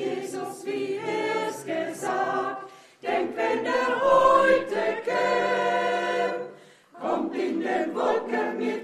Jesus, wie es gesagt, denkt, wenn er heute käme, kommt in den Wolken mit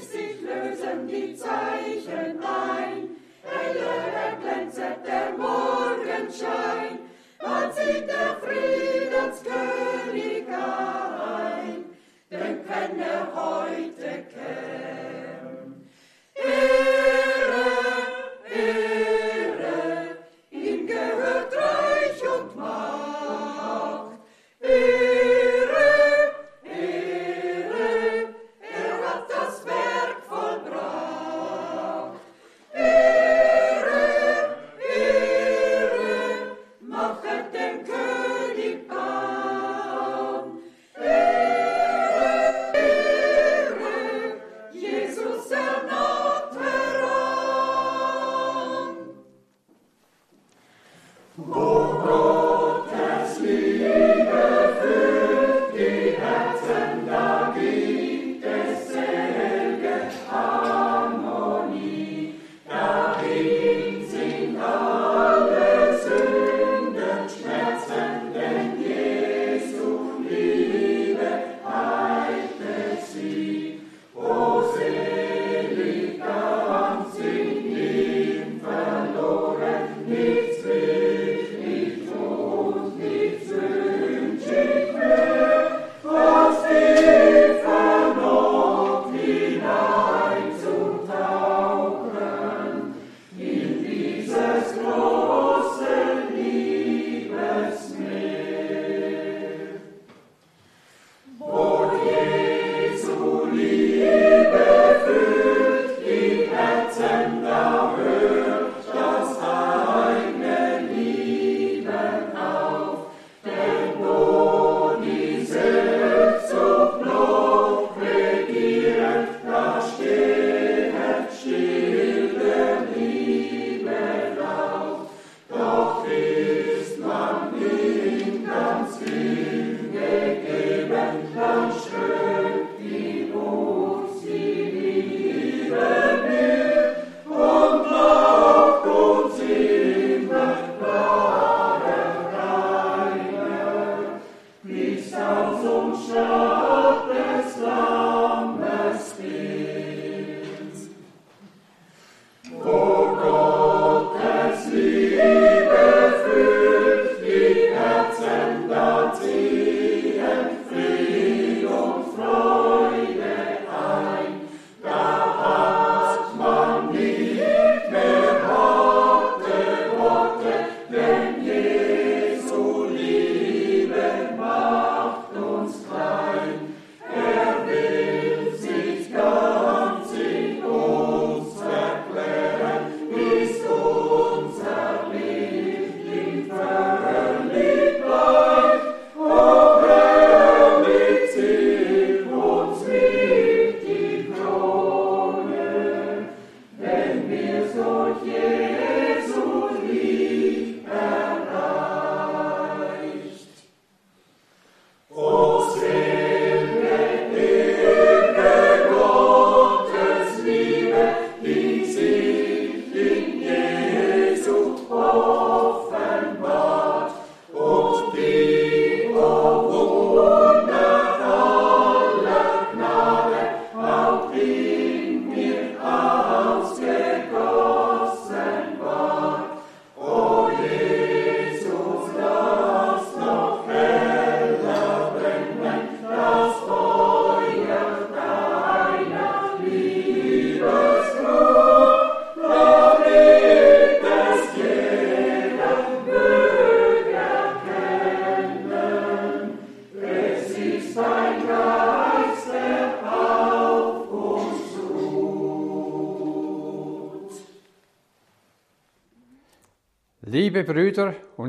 sich lösen die Zeichen ein. Heller erglänzet der Morgenschein, man sieht der Friedenskönig ein. Denn wenn er heute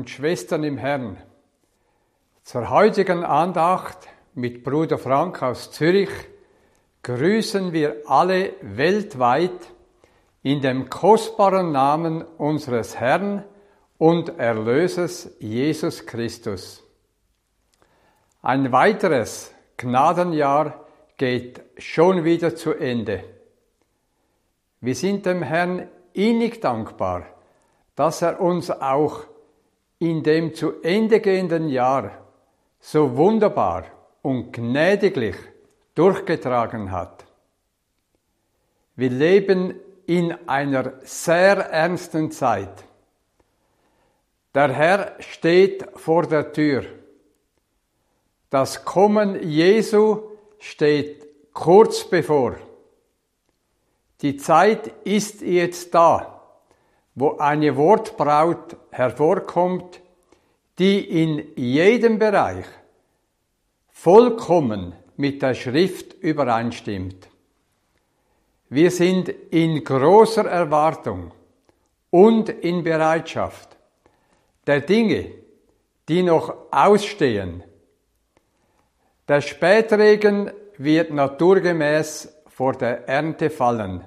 Und Schwestern im Herrn, zur heutigen Andacht mit Bruder Frank aus Zürich grüßen wir alle weltweit in dem kostbaren Namen unseres Herrn und Erlösers Jesus Christus. Ein weiteres Gnadenjahr geht schon wieder zu Ende. Wir sind dem Herrn innig dankbar, dass er uns auch in dem zu Ende gehenden Jahr so wunderbar und gnädiglich durchgetragen hat. Wir leben in einer sehr ernsten Zeit. Der Herr steht vor der Tür. Das Kommen Jesu steht kurz bevor. Die Zeit ist jetzt da, wo eine Wortbraut hervorkommt, die in jedem Bereich vollkommen mit der Schrift übereinstimmt. Wir sind in großer Erwartung und in Bereitschaft der Dinge, die noch ausstehen. Der Spätregen wird naturgemäß vor der Ernte fallen.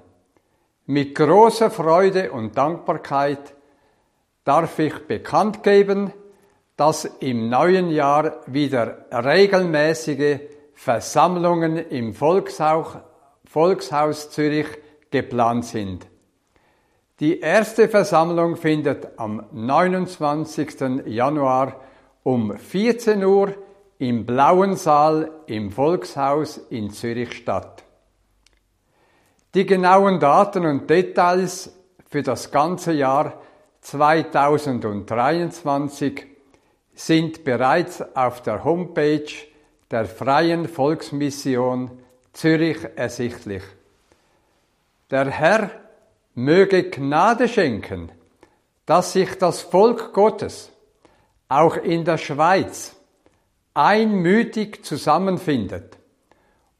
Mit großer Freude und Dankbarkeit darf ich bekannt geben, dass im neuen Jahr wieder regelmäßige Versammlungen im Volkshaus, Volkshaus Zürich geplant sind. Die erste Versammlung findet am 29. Januar um 14 Uhr im Blauen Saal im Volkshaus in Zürich statt. Die genauen Daten und Details für das ganze Jahr 2023 sind bereits auf der Homepage der Freien Volksmission Zürich ersichtlich. Der Herr möge Gnade schenken, dass sich das Volk Gottes auch in der Schweiz einmütig zusammenfindet,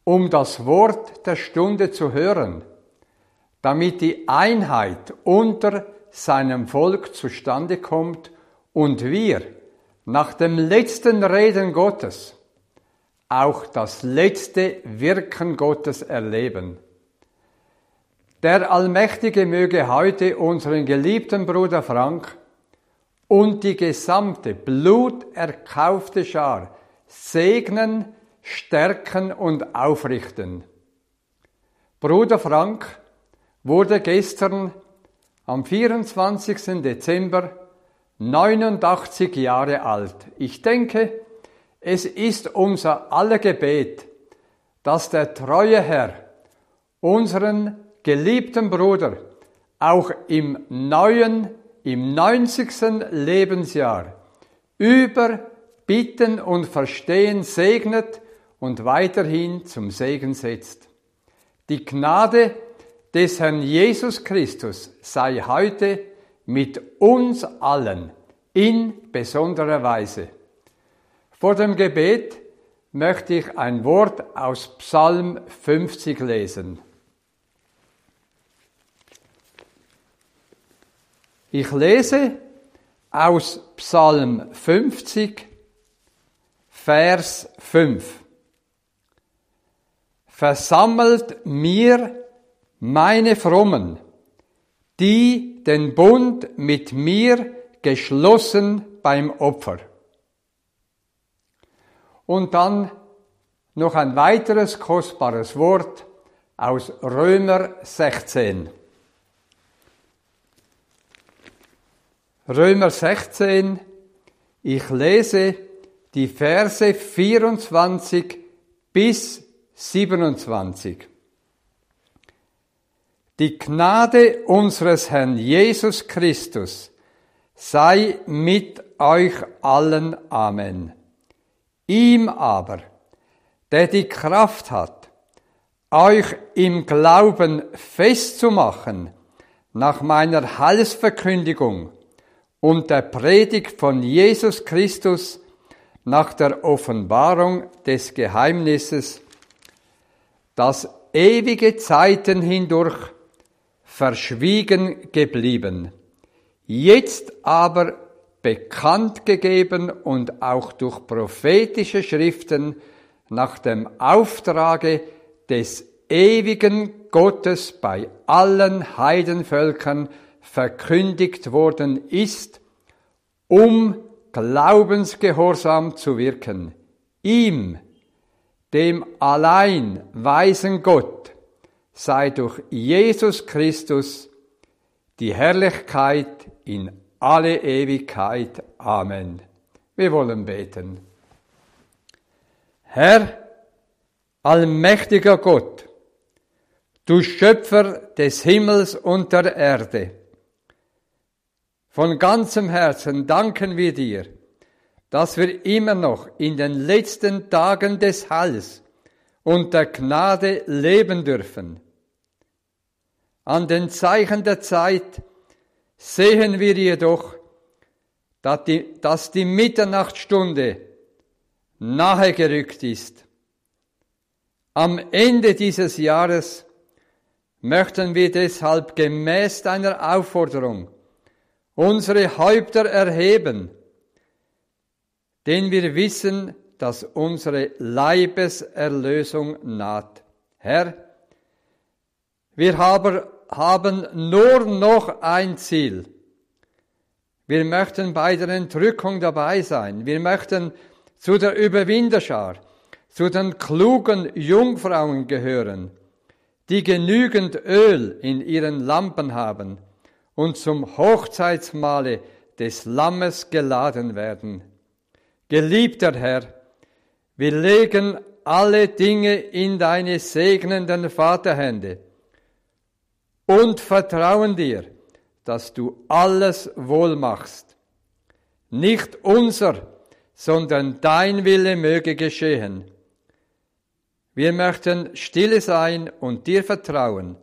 um das Wort der Stunde zu hören, damit die Einheit unter seinem Volk zustande kommt und wir nach dem letzten Reden Gottes auch das letzte Wirken Gottes erleben. Der Allmächtige möge heute unseren geliebten Bruder Frank und die gesamte bluterkaufte Schar segnen, stärken und aufrichten. Bruder Frank wurde gestern am 24. Dezember 89 Jahre alt. Ich denke, es ist unser aller Gebet, dass der treue Herr unseren geliebten Bruder auch im neuen, im 90. Lebensjahr über Bitten und Verstehen segnet und weiterhin zum Segen setzt. Die Gnade des Herrn Jesus Christus sei heute mit uns allen in besonderer Weise. Vor dem Gebet möchte ich ein Wort aus Psalm 50 lesen. Ich lese aus Psalm 50, Vers 5. Versammelt mir meine Frommen, die den Bund mit mir geschlossen beim Opfer. Und dann noch ein weiteres kostbares Wort aus Römer 16. Römer 16, ich lese die Verse 24 bis 27. Die Gnade unseres Herrn Jesus Christus sei mit euch allen. Amen. Ihm aber, der die Kraft hat, euch im Glauben festzumachen, nach meiner Heilsverkündigung und der Predigt von Jesus Christus nach der Offenbarung des Geheimnisses, das ewige Zeiten hindurch verschwiegen geblieben, jetzt aber bekannt gegeben und auch durch prophetische Schriften nach dem Auftrage des ewigen Gottes bei allen Heidenvölkern verkündigt worden ist, um Glaubensgehorsam zu wirken. Ihm, dem allein weisen Gott, sei durch Jesus Christus die Herrlichkeit in alle Ewigkeit. Amen. Wir wollen beten. Herr, allmächtiger Gott, du Schöpfer des Himmels und der Erde, von ganzem Herzen danken wir dir, dass wir immer noch in den letzten Tagen des Heils und der Gnade leben dürfen. An den Zeichen der Zeit sehen wir jedoch, dass die, dass die Mitternachtsstunde nahe gerückt ist. Am Ende dieses Jahres möchten wir deshalb gemäß deiner Aufforderung unsere Häupter erheben, denn wir wissen, dass unsere Leibeserlösung naht. Herr, wir haben, nur noch ein Ziel. Wir möchten bei der Entrückung dabei sein. Wir möchten zu der Überwinderschar, zu den klugen Jungfrauen gehören, die genügend Öl in ihren Lampen haben und zum Hochzeitsmahle des Lammes geladen werden. Geliebter Herr, wir legen alle Dinge in deine segnenden Vaterhände und vertrauen dir, dass du alles wohl machst. Nicht unser, sondern dein Wille möge geschehen. Wir möchten stille sein und dir vertrauen,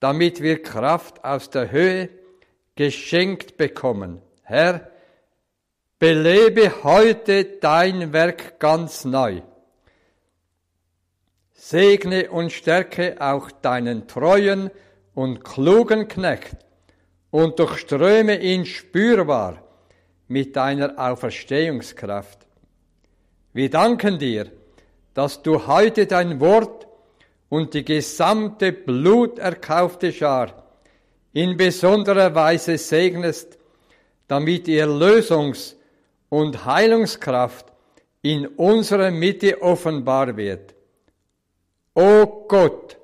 damit wir Kraft aus der Höhe geschenkt bekommen. Herr, belebe heute dein Werk ganz neu. Segne und stärke auch deinen treuen und klugen Knecht und durchströme ihn spürbar mit deiner Auferstehungskraft. Wir danken dir, dass du heute dein Wort und die gesamte bluterkaufte Schar in besonderer Weise segnest, damit ihr Lösungs- und Heilungskraft in unserer Mitte offenbar wird. O Gott,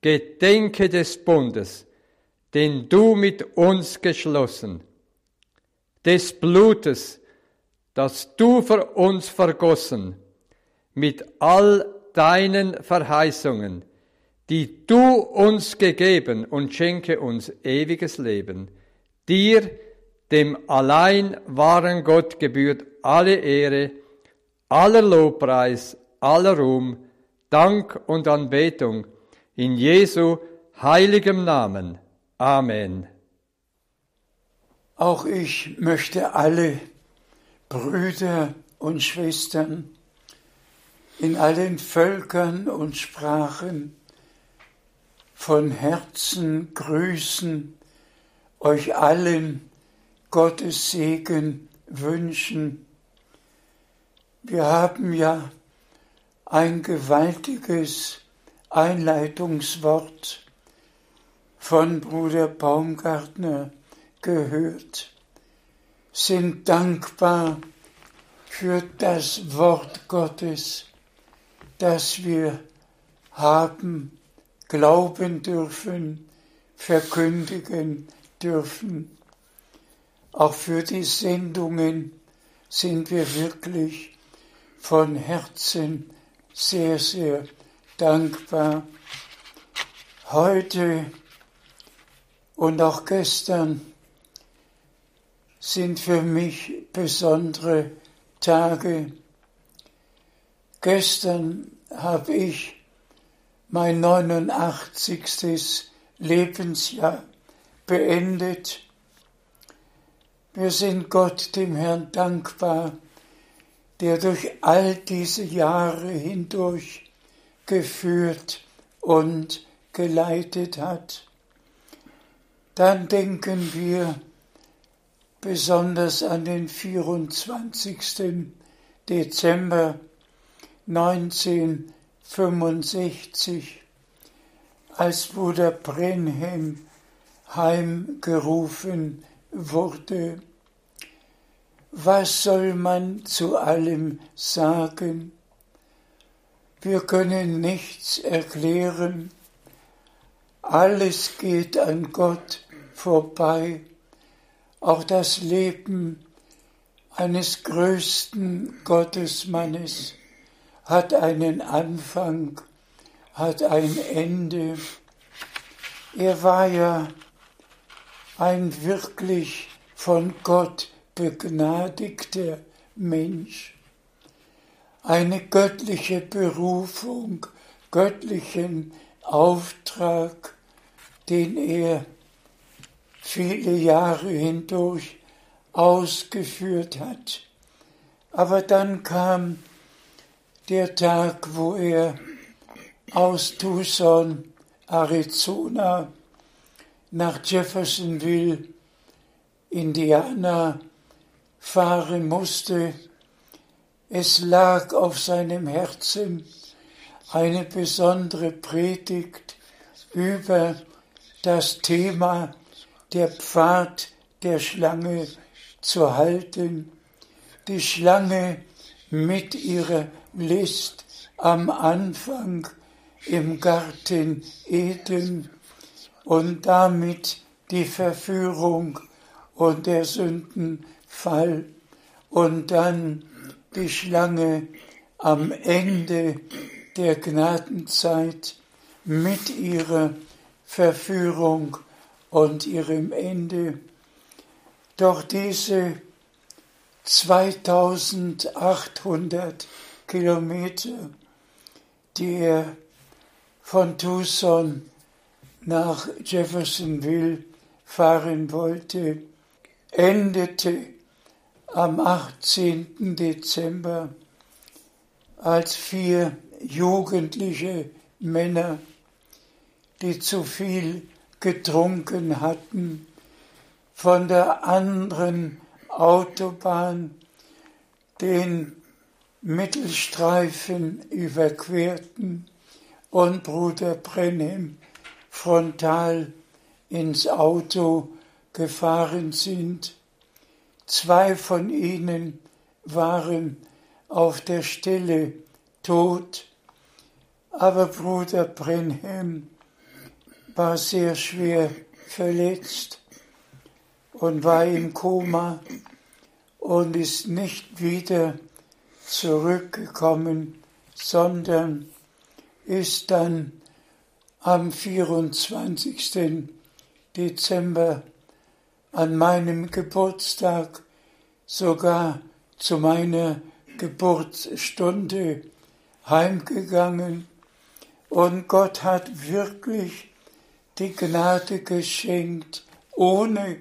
gedenke des Bundes, den du mit uns geschlossen, des Blutes, das du für uns vergossen, mit all deinen Verheißungen, die du uns gegeben und schenke uns ewiges Leben. Dir, dem allein wahren Gott, gebührt alle Ehre, aller Lobpreis, aller Ruhm, Dank und Anbetung in Jesu heiligem Namen. Amen. Auch ich möchte alle Brüder und Schwestern in allen Völkern und Sprachen von Herzen grüßen, euch allen Gottes Segen wünschen. Wir haben ja ein gewaltiges Einleitungswort von Bruder Baumgartner gehört, sind dankbar für das Wort Gottes, das wir haben, glauben dürfen, verkündigen dürfen. Auch für die Sendungen sind wir wirklich von Herzen sehr, sehr dankbar. Heute und auch gestern sind für mich besondere Tage. Gestern habe ich mein 89. Lebensjahr beendet. Wir sind Gott, dem Herrn, dankbar, der durch all diese Jahre hindurch geführt und geleitet hat. Dann denken wir besonders an den 24. Dezember 1965, als Bruder Brenhem heimgerufen wurde. Was soll man zu allem sagen? Wir können nichts erklären. Alles geht an Gott vorbei. Auch das Leben eines größten Gottesmannes hat einen Anfang, hat ein Ende. Er war ja ein wirklich von Gott begnadigter Mensch. Eine göttliche Berufung, göttlichen Auftrag, den er viele Jahre hindurch ausgeführt hat. Aber dann kam der Tag, wo er aus Tucson, Arizona, nach Jeffersonville, Indiana, fahren musste. Es lag auf seinem Herzen eine besondere Predigt über das Thema der Pfad der Schlange zu halten. Die Schlange mit ihrer List am Anfang im Garten Eden und damit die Verführung und der Sündenfall und dann die Schlange am Ende der Gnadenzeit mit ihrer Verführung und ihrem Ende. Doch diese 2800 Kilometer, die er von Tucson nach Jeffersonville fahren wollte, endete am 18. Dezember, als vier jugendliche Männer, die zu viel getrunken hatten, von der anderen Autobahn den Mittelstreifen überquerten und Bruder Brenhem frontal ins Auto gefahren sind. Zwei von ihnen waren auf der Stelle tot, aber Bruder Brenhem war sehr schwer verletzt und war im Koma und ist nicht wieder zurückgekommen, sondern ist dann am 24. Dezember an meinem Geburtstag sogar zu meiner Geburtsstunde heimgegangen und Gott hat wirklich die Gnade geschenkt, ohne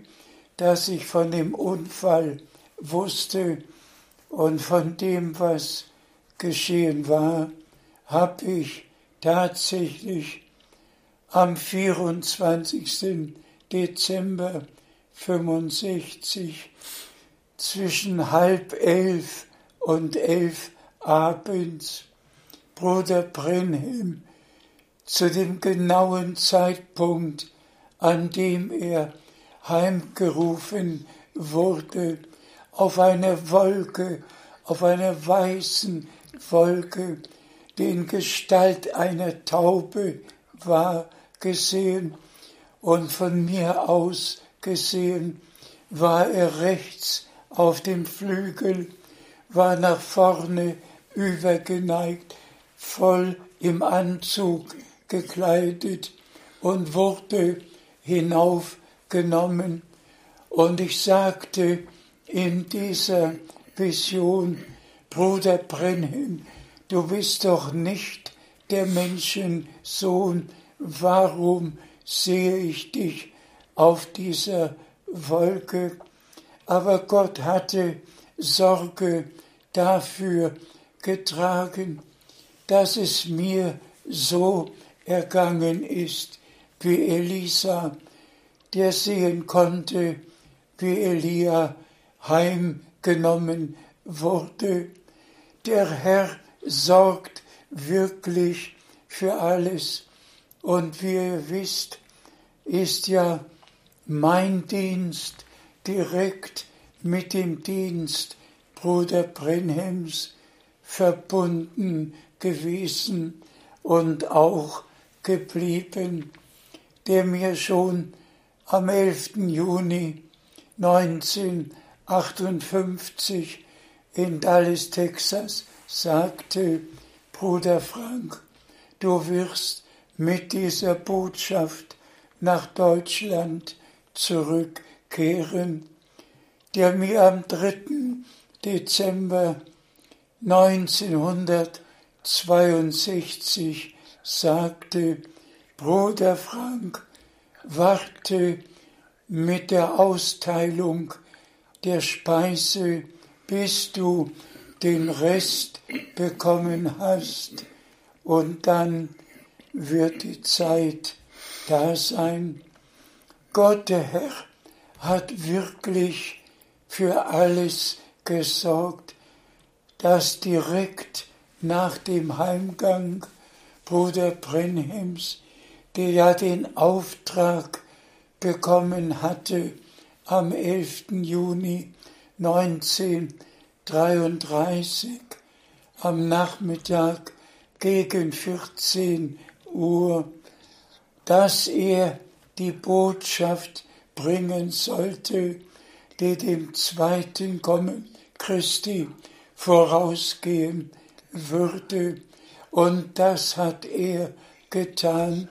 dass ich von dem Unfall wusste und von dem, was geschehen war, habe ich tatsächlich am 24. Dezember 65 zwischen halb elf und elf abends. Bruder Brenhem zu dem genauen Zeitpunkt, an dem er heimgerufen wurde, auf einer Wolke, auf einer weißen Wolke, die in Gestalt einer Taube war, gesehen und von mir aus gesehen war er rechts auf dem Flügel, war nach vorne übergeneigt, voll im Anzug gekleidet und wurde hinaufgenommen. Und ich sagte in dieser Vision, Bruder Brenhem, du bist doch nicht der Menschensohn, warum sehe ich dich auf dieser Wolke? Aber Gott hatte Sorge dafür getragen, dass es mir so ergangen ist wie Elisa, der sehen konnte, wie Elia heimgenommen wurde. Der Herr sorgt wirklich für alles. Und wie ihr wisst, ist ja mein Dienst direkt mit dem Dienst Bruder Brenhems verbunden gewesen und auch geblieben, der mir schon am 11. Juni 1958 in Dallas, Texas, sagte, Bruder Frank, du wirst mit dieser Botschaft nach Deutschland zurückkehren, der mir am 3. Dezember 1962 sagte, Bruder Frank, warte mit der Austeilung der Speise, bis du den Rest bekommen hast, und dann wird die Zeit da sein. Gott der Herr hat wirklich für alles gesorgt, dass direkt nach dem Heimgang Bruder Brenhems, der ja den Auftrag bekommen hatte, am 11. Juni 1933 am Nachmittag gegen 14 Uhr, dass er die Botschaft bringen sollte, die dem zweiten Kommen Christi vorausgehen würde. Und das hat er getan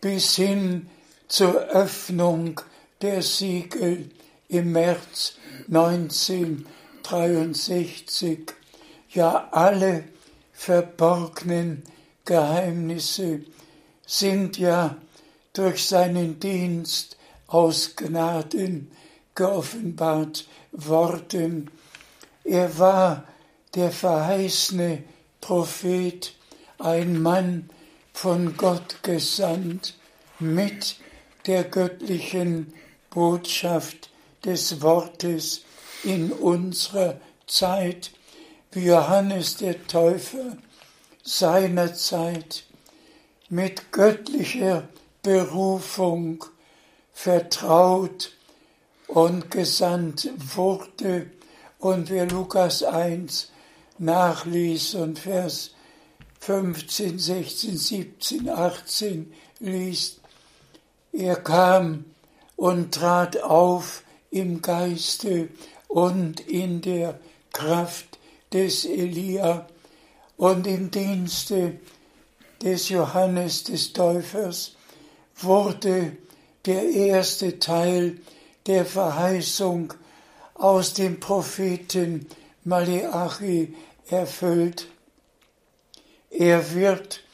bis hin zur Öffnung der Siegel im März 1963. Ja, alle verborgenen Geheimnisse sind ja durch seinen Dienst aus Gnaden geoffenbart worden. Er war der verheißene Prophet, ein Mann von Gott gesandt mit der göttlichen Botschaft des Wortes in unserer Zeit, wie Johannes der Täufer seiner Zeit mit göttlicher Berufung vertraut und gesandt wurde. Und wer Lukas 1 nachliest und Vers 15, 16, 17, 18 liest, er kam und trat auf im Geiste und in der Kraft des Elia und im Dienste des Johannes des Täufers wurde der erste Teil der Verheißung aus dem Propheten Maleachi erfüllt. Er wird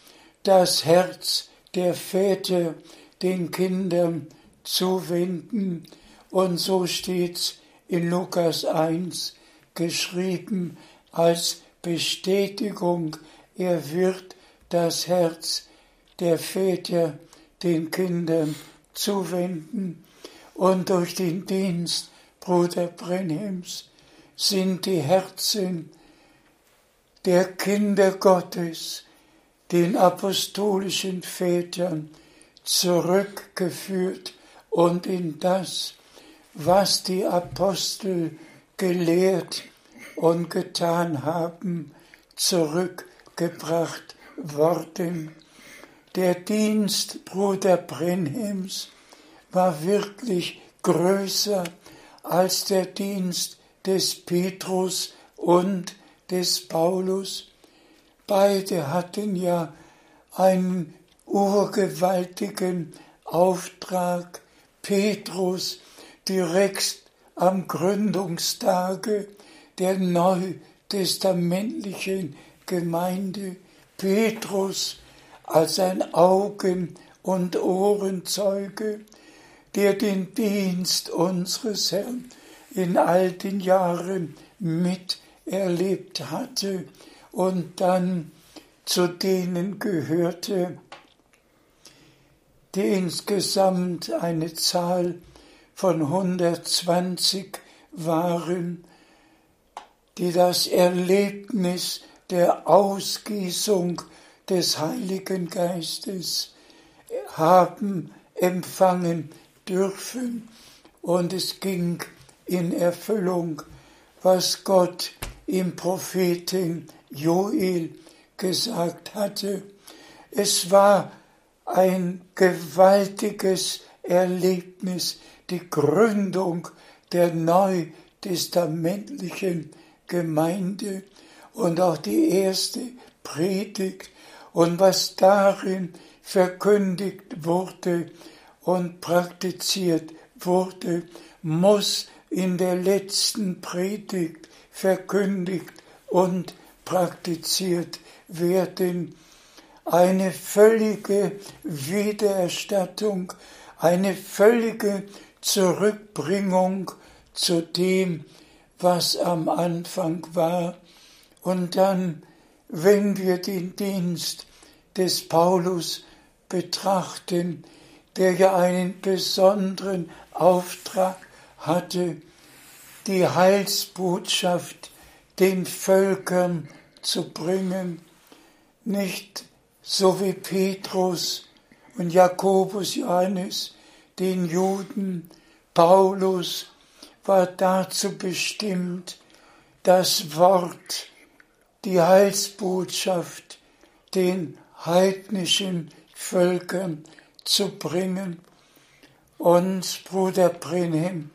das Herz der Väter den Kindern zuwenden und so steht's in Lukas 1 geschrieben als Bestätigung, er wird das Herz der Väter den Kindern zuwenden und durch den Dienst Bruder Brenhems sind die Herzen der Kinder Gottes den apostolischen Vätern zurückgeführt und in das, was die Apostel gelehrt und getan haben, zurückgebracht worden. Der Dienst Bruder Brenhems war wirklich größer als der Dienst des Petrus und des Paulus. Beide hatten ja einen urgewaltigen Auftrag. Petrus direkt am Gründungstage der neutestamentlichen Gemeinde. Petrus als ein Augen- und Ohrenzeuge, der den Dienst unseres Herrn in all den Jahren miterlebt hatte und dann zu denen gehörte, die insgesamt eine Zahl von 120 waren, die das Erlebnis der Ausgießung des Heiligen Geistes haben empfangen dürfen. Und es ging in Erfüllung, was Gott im Propheten Joel gesagt hatte. Es war ein gewaltiges Erlebnis, die Gründung der neutestamentlichen Gemeinde und auch die erste Predigt und was darin verkündigt wurde und praktiziert wurde, muss in der letzten Predigt verkündigt und praktiziert werden. Eine völlige Wiedererstattung, eine völlige Zurückbringung zu dem, was am Anfang war. Und dann, wenn wir den Dienst des Paulus betrachten, der ja einen besonderen Auftrag hatte, die Heilsbotschaft den Völkern zu bringen, nicht so wie Petrus und Jakobus, Johannes, den Juden, Paulus war dazu bestimmt, das Wort, die Heilsbotschaft den heidnischen Völkern zu bringen. Und Bruder Brenhem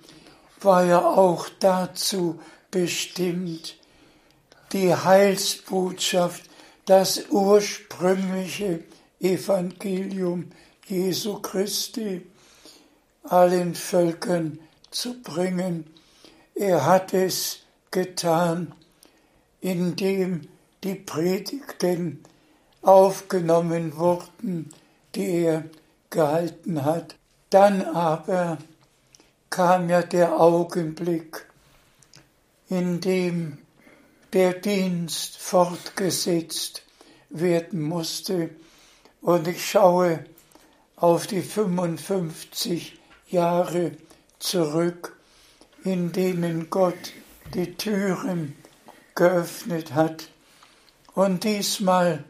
war ja auch dazu bestimmt, die Heilsbotschaft, das ursprüngliche Evangelium Jesu Christi allen Völkern zu bringen. Er hat es getan, indem die Predigten aufgenommen wurden, die er gehalten hat. Dann aber kam ja der Augenblick, in dem der Dienst fortgesetzt werden musste. Und ich schaue auf die 55 Jahre zurück, in denen Gott die Türen geöffnet hat. Und diesmal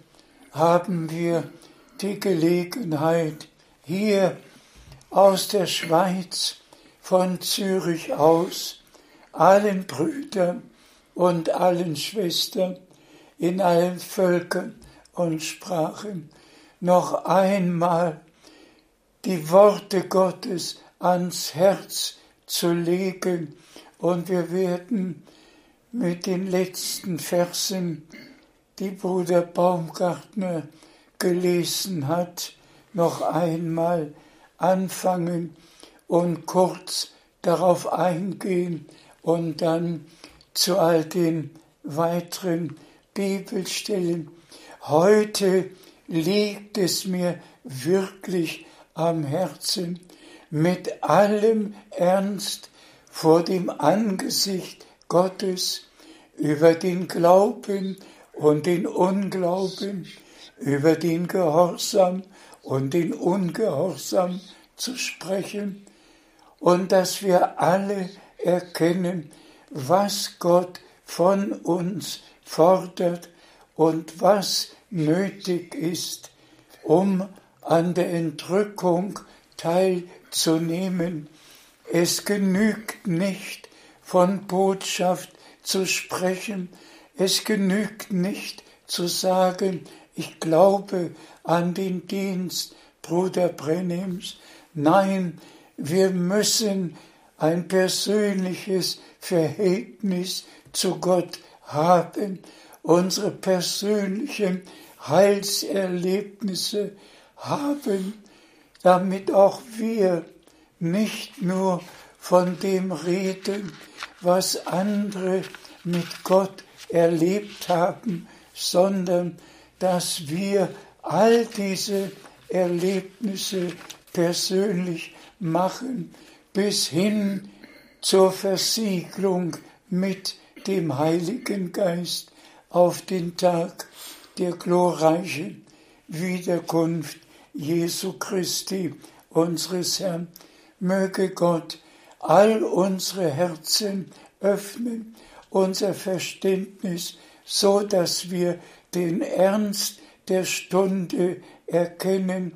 haben wir die Gelegenheit, hier aus der Schweiz, von Zürich aus, allen Brüdern und allen Schwestern in allen Völkern und Sprachen noch einmal die Worte Gottes ans Herz zu legen. Und wir werden mit den letzten Versen, die Bruder Baumgartner gelesen hat, noch einmal anfangen und kurz darauf eingehen und dann zu all den weiteren Bibelstellen. Heute liegt es mir wirklich am Herzen, mit allem Ernst vor dem Angesicht Gottes über den Glauben und den Unglauben, über den Gehorsam und den Ungehorsam zu sprechen und dass wir alle erkennen, was Gott von uns fordert und was nötig ist, um an der Entrückung teilzunehmen. Es genügt nicht, von Botschaft zu sprechen, es genügt nicht zu sagen, ich glaube an den Dienst Bruder Brennims. Nein, wir müssen ein persönliches Verhältnis zu Gott haben, unsere persönlichen Heilserlebnisse haben, damit auch wir nicht nur von dem reden, was andere mit Gott erlebt haben, sondern dass wir all diese Erlebnisse persönlich machen, bis hin zur Versiegelung mit dem Heiligen Geist auf den Tag der glorreichen Wiederkunft Jesu Christi, unseres Herrn. Möge Gott all unsere Herzen öffnen, unser Verständnis, so dass wir den Ernst der Stunde erkennen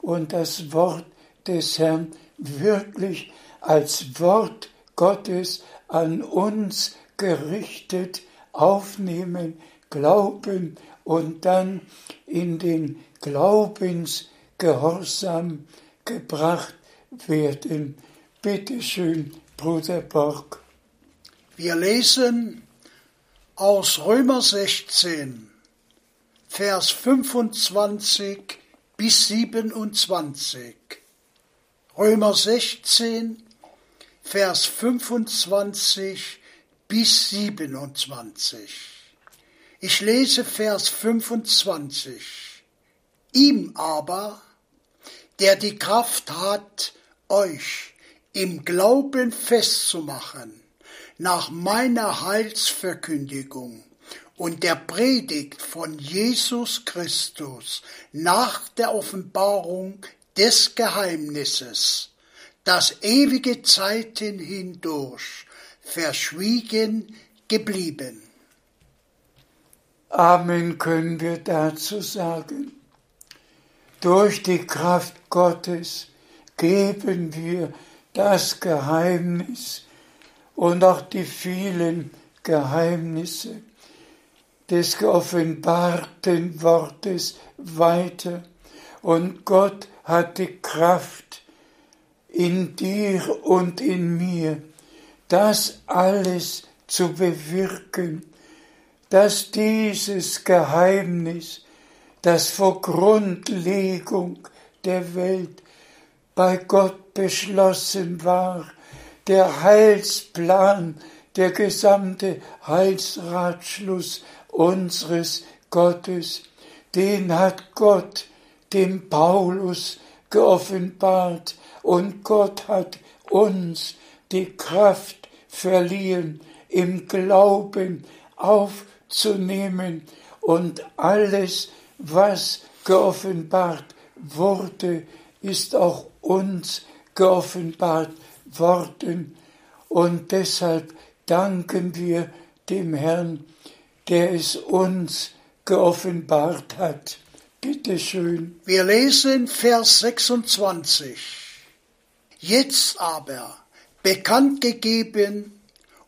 und das Wort des Herrn wirklich als Wort Gottes an uns gerichtet aufnehmen, glauben und dann in den Glaubensgehorsam gebracht werden. Bitte schön, Bruder Borg. Wir lesen aus Römer 16, Vers 25 bis 27. Römer 16, Vers 25 bis 27. Ich lese Vers 25. Ihm aber, der die Kraft hat, euch im Glauben festzumachen, nach meiner Heilsverkündigung und der Predigt von Jesus Christus nach der Offenbarung des Geheimnisses, das ewige Zeiten hindurch verschwiegen geblieben. Amen können wir dazu sagen. Durch die Kraft Gottes geben wir das Geheimnis und auch die vielen Geheimnisse des geoffenbarten Wortes weiter. Und Gott hat die Kraft in dir und in mir, das alles zu bewirken, dass dieses Geheimnis, das vor Grundlegung der Welt bei Gott beschlossen war, der Heilsplan, der gesamte Heilsratschluss unseres Gottes, den hat Gott dem Paulus geoffenbart und Gott hat uns die Kraft verliehen, im Glauben aufzunehmen und alles, was geoffenbart wurde, ist auch uns geoffenbart worden. Und deshalb danken wir dem Herrn, der es uns geoffenbart hat. Bitte schön. Wir lesen Vers 26. Jetzt aber bekannt gegeben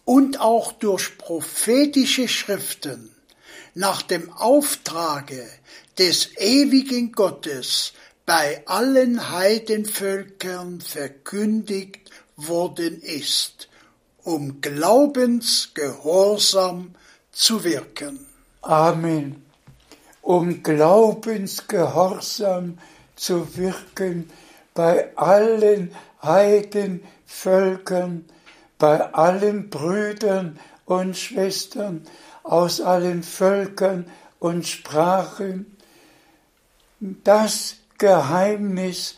und auch durch prophetische Schriften nach dem Auftrage des ewigen Gottes bei allen Heidenvölkern verkündigt worden ist, um Glaubensgehorsam zu wirken. Amen. Um Glaubensgehorsam zu wirken bei allen Heidenvölkern, bei allen Brüdern und Schwestern aus allen Völkern und Sprachen. Das Geheimnis,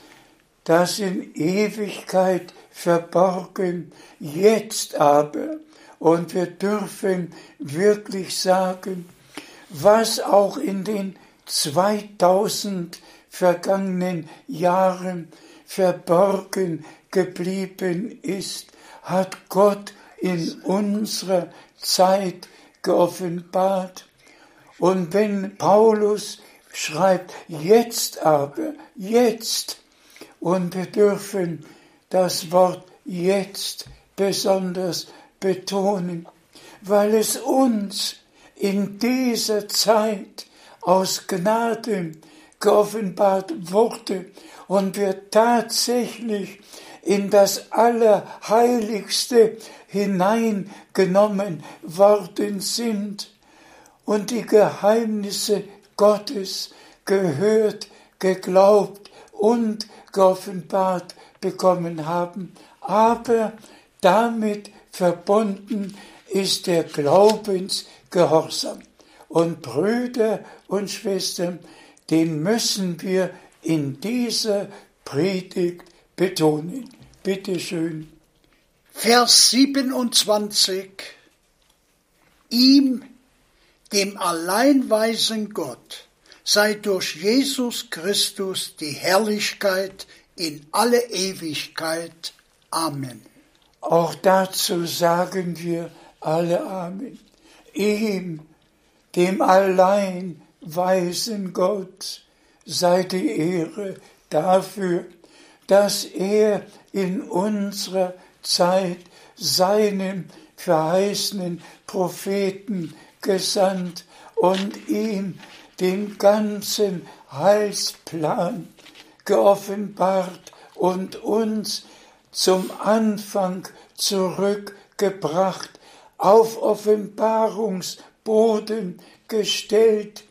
das in Ewigkeit verborgen, jetzt aber, und wir dürfen wirklich sagen, was auch in den 2000 vergangenen Jahren verborgen geblieben ist, hat Gott in unserer Zeit geoffenbart. Und wenn Paulus schreibt, jetzt aber, jetzt, und wir dürfen das Wort jetzt besonders betonen, weil es uns in dieser Zeit aus Gnaden geoffenbart wurde und wir tatsächlich in das Allerheiligste hineingenommen worden sind und die Geheimnisse Gottes gehört, geglaubt und geoffenbart bekommen haben. Aber damit verbunden ist der Glaubensgehorsam. Und Brüder und Schwestern, den müssen wir in dieser Predigt betonen. Bitte schön. Vers 27. Ihm dem alleinweisen Gott sei durch Jesus Christus die Herrlichkeit in alle Ewigkeit. Amen. Auch dazu sagen wir alle Amen. Ihm, dem allein weisen Gott, sei die Ehre dafür, dass er in unserer Zeit seinen verheißenen Propheten gesandt und ihm den ganzen Heilsplan geoffenbart und uns zum Anfang zurückgebracht, auf Offenbarungsboden gestellt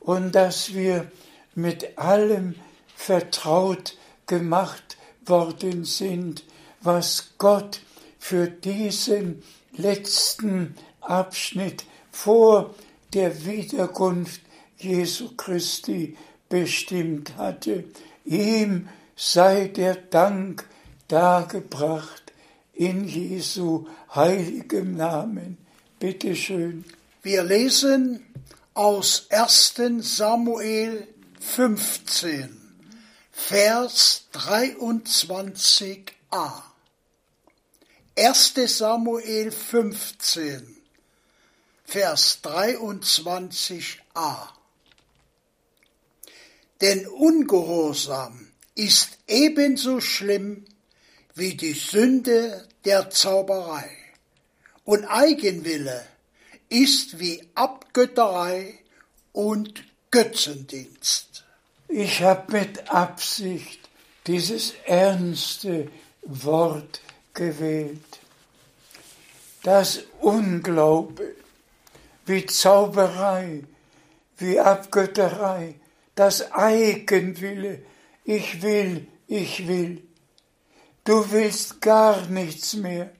und dass wir mit allem vertraut gemacht worden sind, was Gott für diesen letzten Abschnitt vor der Wiederkunft Jesu Christi bestimmt hatte. Ihm sei der Dank dargebracht in Jesu heiligem Namen. Bitte schön. Wir lesen aus 1. Samuel 15, Vers 23a. 1. Samuel 15, Vers 23a. Denn Ungehorsam ist ebenso schlimm wie die Sünde der Zauberei. Und Eigenwille ist wie Abgötterei und Götzendienst. Ich habe mit Absicht dieses ernste Wort gewählt. Das Unglaube, wie Zauberei, wie Abgötterei, das Eigenwille, ich will, ich will. Du willst gar nichts mehr.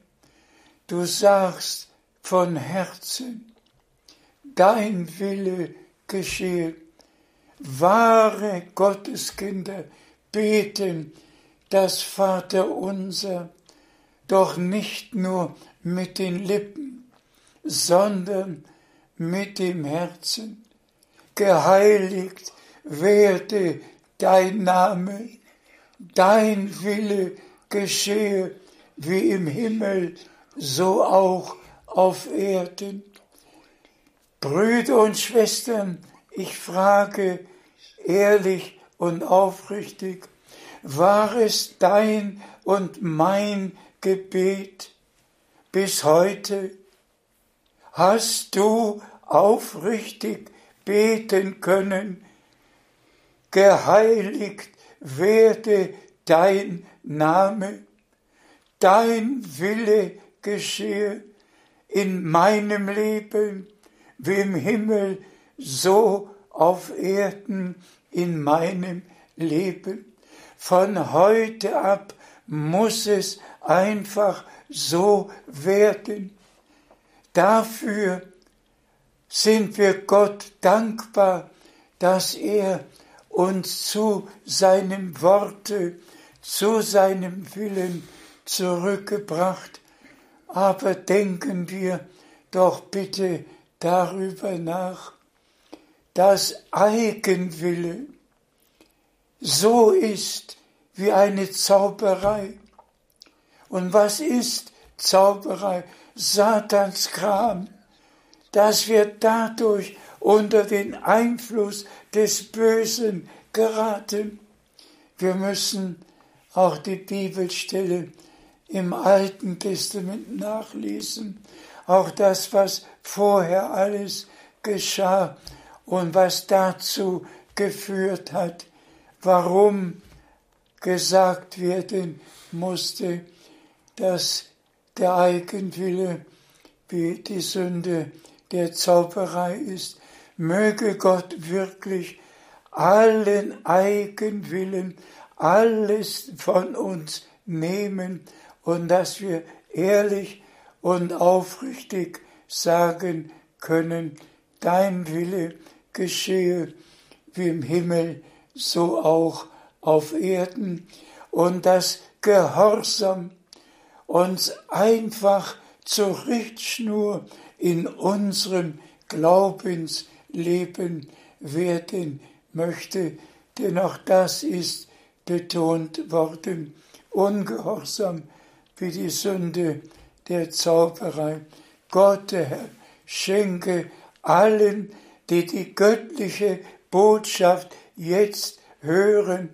Du sagst von Herzen, dein Wille geschehe. Wahre Gotteskinder beten das Vaterunser doch nicht nur mit den Lippen, sondern mit dem Herzen. Geheiligt werde dein Name, dein Wille geschehe wie im Himmel, so auch auf Erden. Brüder und Schwestern, ich frage ehrlich und aufrichtig, war es dein und mein Gebet bis heute? Hast du aufrichtig beten können? Geheiligt werde dein Name, dein Wille geschehe in meinem Leben, wie im Himmel, so auf Erden in meinem Leben. Von heute ab muss es einfach so werden. Dafür sind wir Gott dankbar, dass er uns zu seinem Worte, zu seinem Willen zurückgebracht. Aber denken wir doch bitte darüber nach, dass Eigenwille so ist wie eine Zauberei. Und was ist Zauberei? Satans Kram, dass wir dadurch unter den Einfluss des Bösen geraten. Wir müssen auch die Bibelstelle im Alten Testament nachlesen, auch das, was vorher alles geschah und was dazu geführt hat, warum gesagt werden musste, dass der Eigenwille wie die Sünde der Zauberei ist. Möge Gott wirklich allen Eigenwillen, alles von uns nehmen und dass wir ehrlich und aufrichtig sagen können, dein Wille geschehe wie im Himmel, so auch auf Erden. Und dass Gehorsam uns einfach zur Richtschnur in unserem Glaubensleben werden möchte, denn auch das ist betont worden. Ungehorsam wie die Sünde der Zauberei. Gott, der Herr, schenke allen, die die göttliche Botschaft jetzt hören,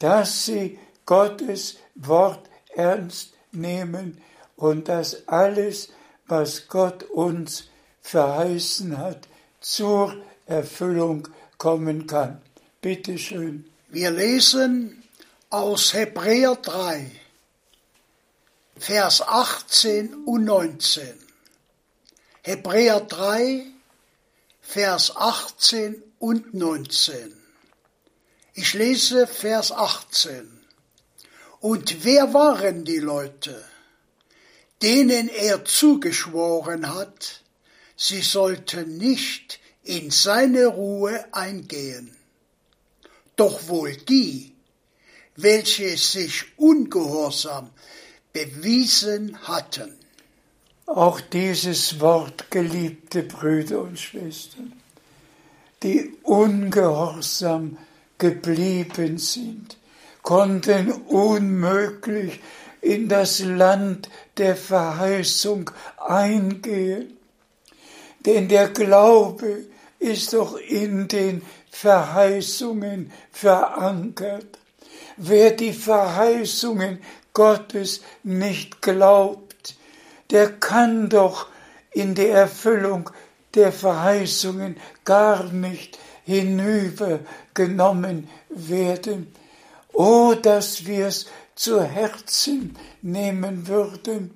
dass sie Gottes Wort ernst nehmen und dass alles, was Gott uns verheißen hat, zur Erfüllung kommen kann. Bitte schön. Wir lesen aus Hebräer 3, Vers 18 und 19. Hebräer 3, Vers 18 und 19. Ich lese Vers 18. Und wer waren die Leute, denen er zugeschworen hat, sie sollten nicht in seine Ruhe eingehen? Doch wohl die, welche sich ungehorsam bewiesen hatten. Auch dieses Wort, geliebte Brüder und Schwestern, die ungehorsam geblieben sind, konnten unmöglich in das Land der Verheißung eingehen. Denn der Glaube ist doch in den Verheißungen verankert. Wer die Verheißungen Gottes nicht glaubt, der kann doch in die Erfüllung der Verheißungen gar nicht hinübergenommen werden. Oh, dass wir es zu Herzen nehmen würden,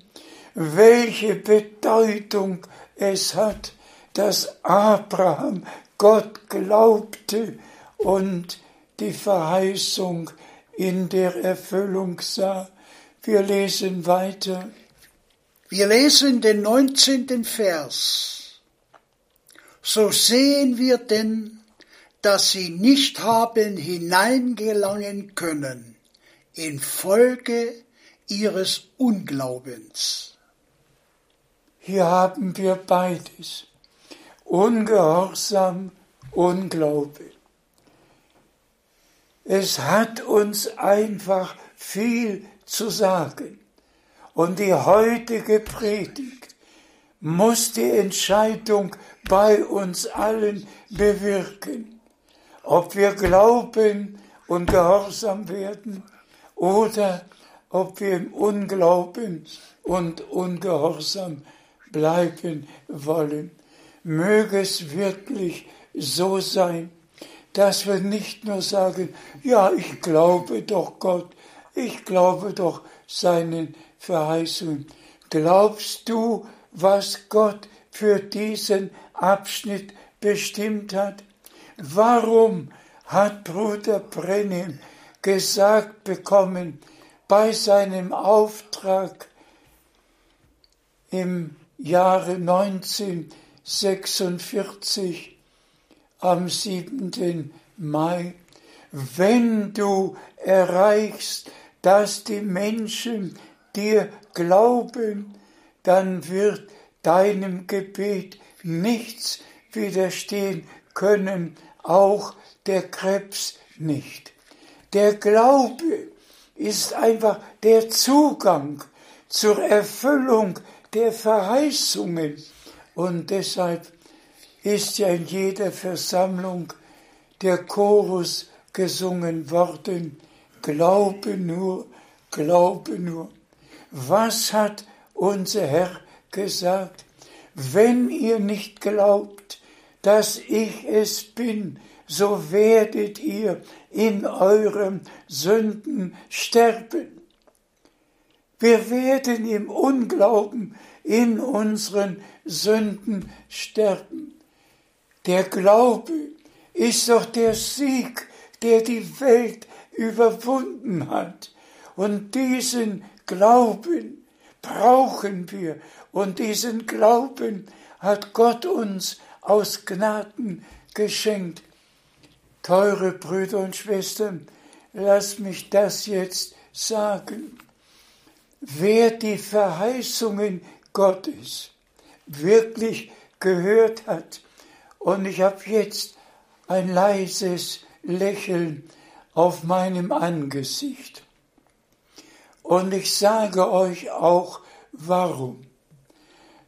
welche Bedeutung es hat, dass Abraham Gott glaubte und die Verheißung in der Erfüllung sah. Wir lesen weiter. Wir lesen den 19. Vers. So sehen wir denn, dass sie nicht haben hineingelangen können infolge ihres Unglaubens. Hier haben wir beides. Ungehorsam, Unglaube. Es hat uns einfach viel zu sagen. Und die heutige Predigt muss die Entscheidung bei uns allen bewirken, ob wir glauben und gehorsam werden oder ob wir im Unglauben und Ungehorsam bleiben wollen. Möge es wirklich so sein, dass wir nicht nur sagen, ja, ich glaube doch Gott, ich glaube doch seinen Verheißungen. Glaubst du, was Gott für diesen Abschnitt bestimmt hat? Warum hat Bruder Brennim gesagt bekommen bei seinem Auftrag im Jahre 1946 am 7. Mai, wenn du erreichst, dass die Menschen dir glauben, dann wird deinem Gebet nichts widerstehen können, auch der Krebs nicht. Der Glaube ist einfach der Zugang zur Erfüllung der Verheißungen. Und deshalb ist ja in jeder Versammlung der Chorus gesungen worden, Glaube nur, Glaube nur. Was hat unser Herr gesagt? Wenn ihr nicht glaubt, dass ich es bin, so werdet ihr in euren Sünden sterben. Wir werden im Unglauben in unseren Sünden sterben. Der Glaube ist doch der Sieg, der die Welt überwunden hat. Und diesen Glauben brauchen wir. Und diesen Glauben hat Gott uns aus Gnaden geschenkt. Teure Brüder und Schwestern, lasst mich das jetzt sagen. Wer die Verheißungen Gottes wirklich gehört hat, und ich habe jetzt ein leises Lächeln auf meinem Angesicht. Und ich sage euch auch warum.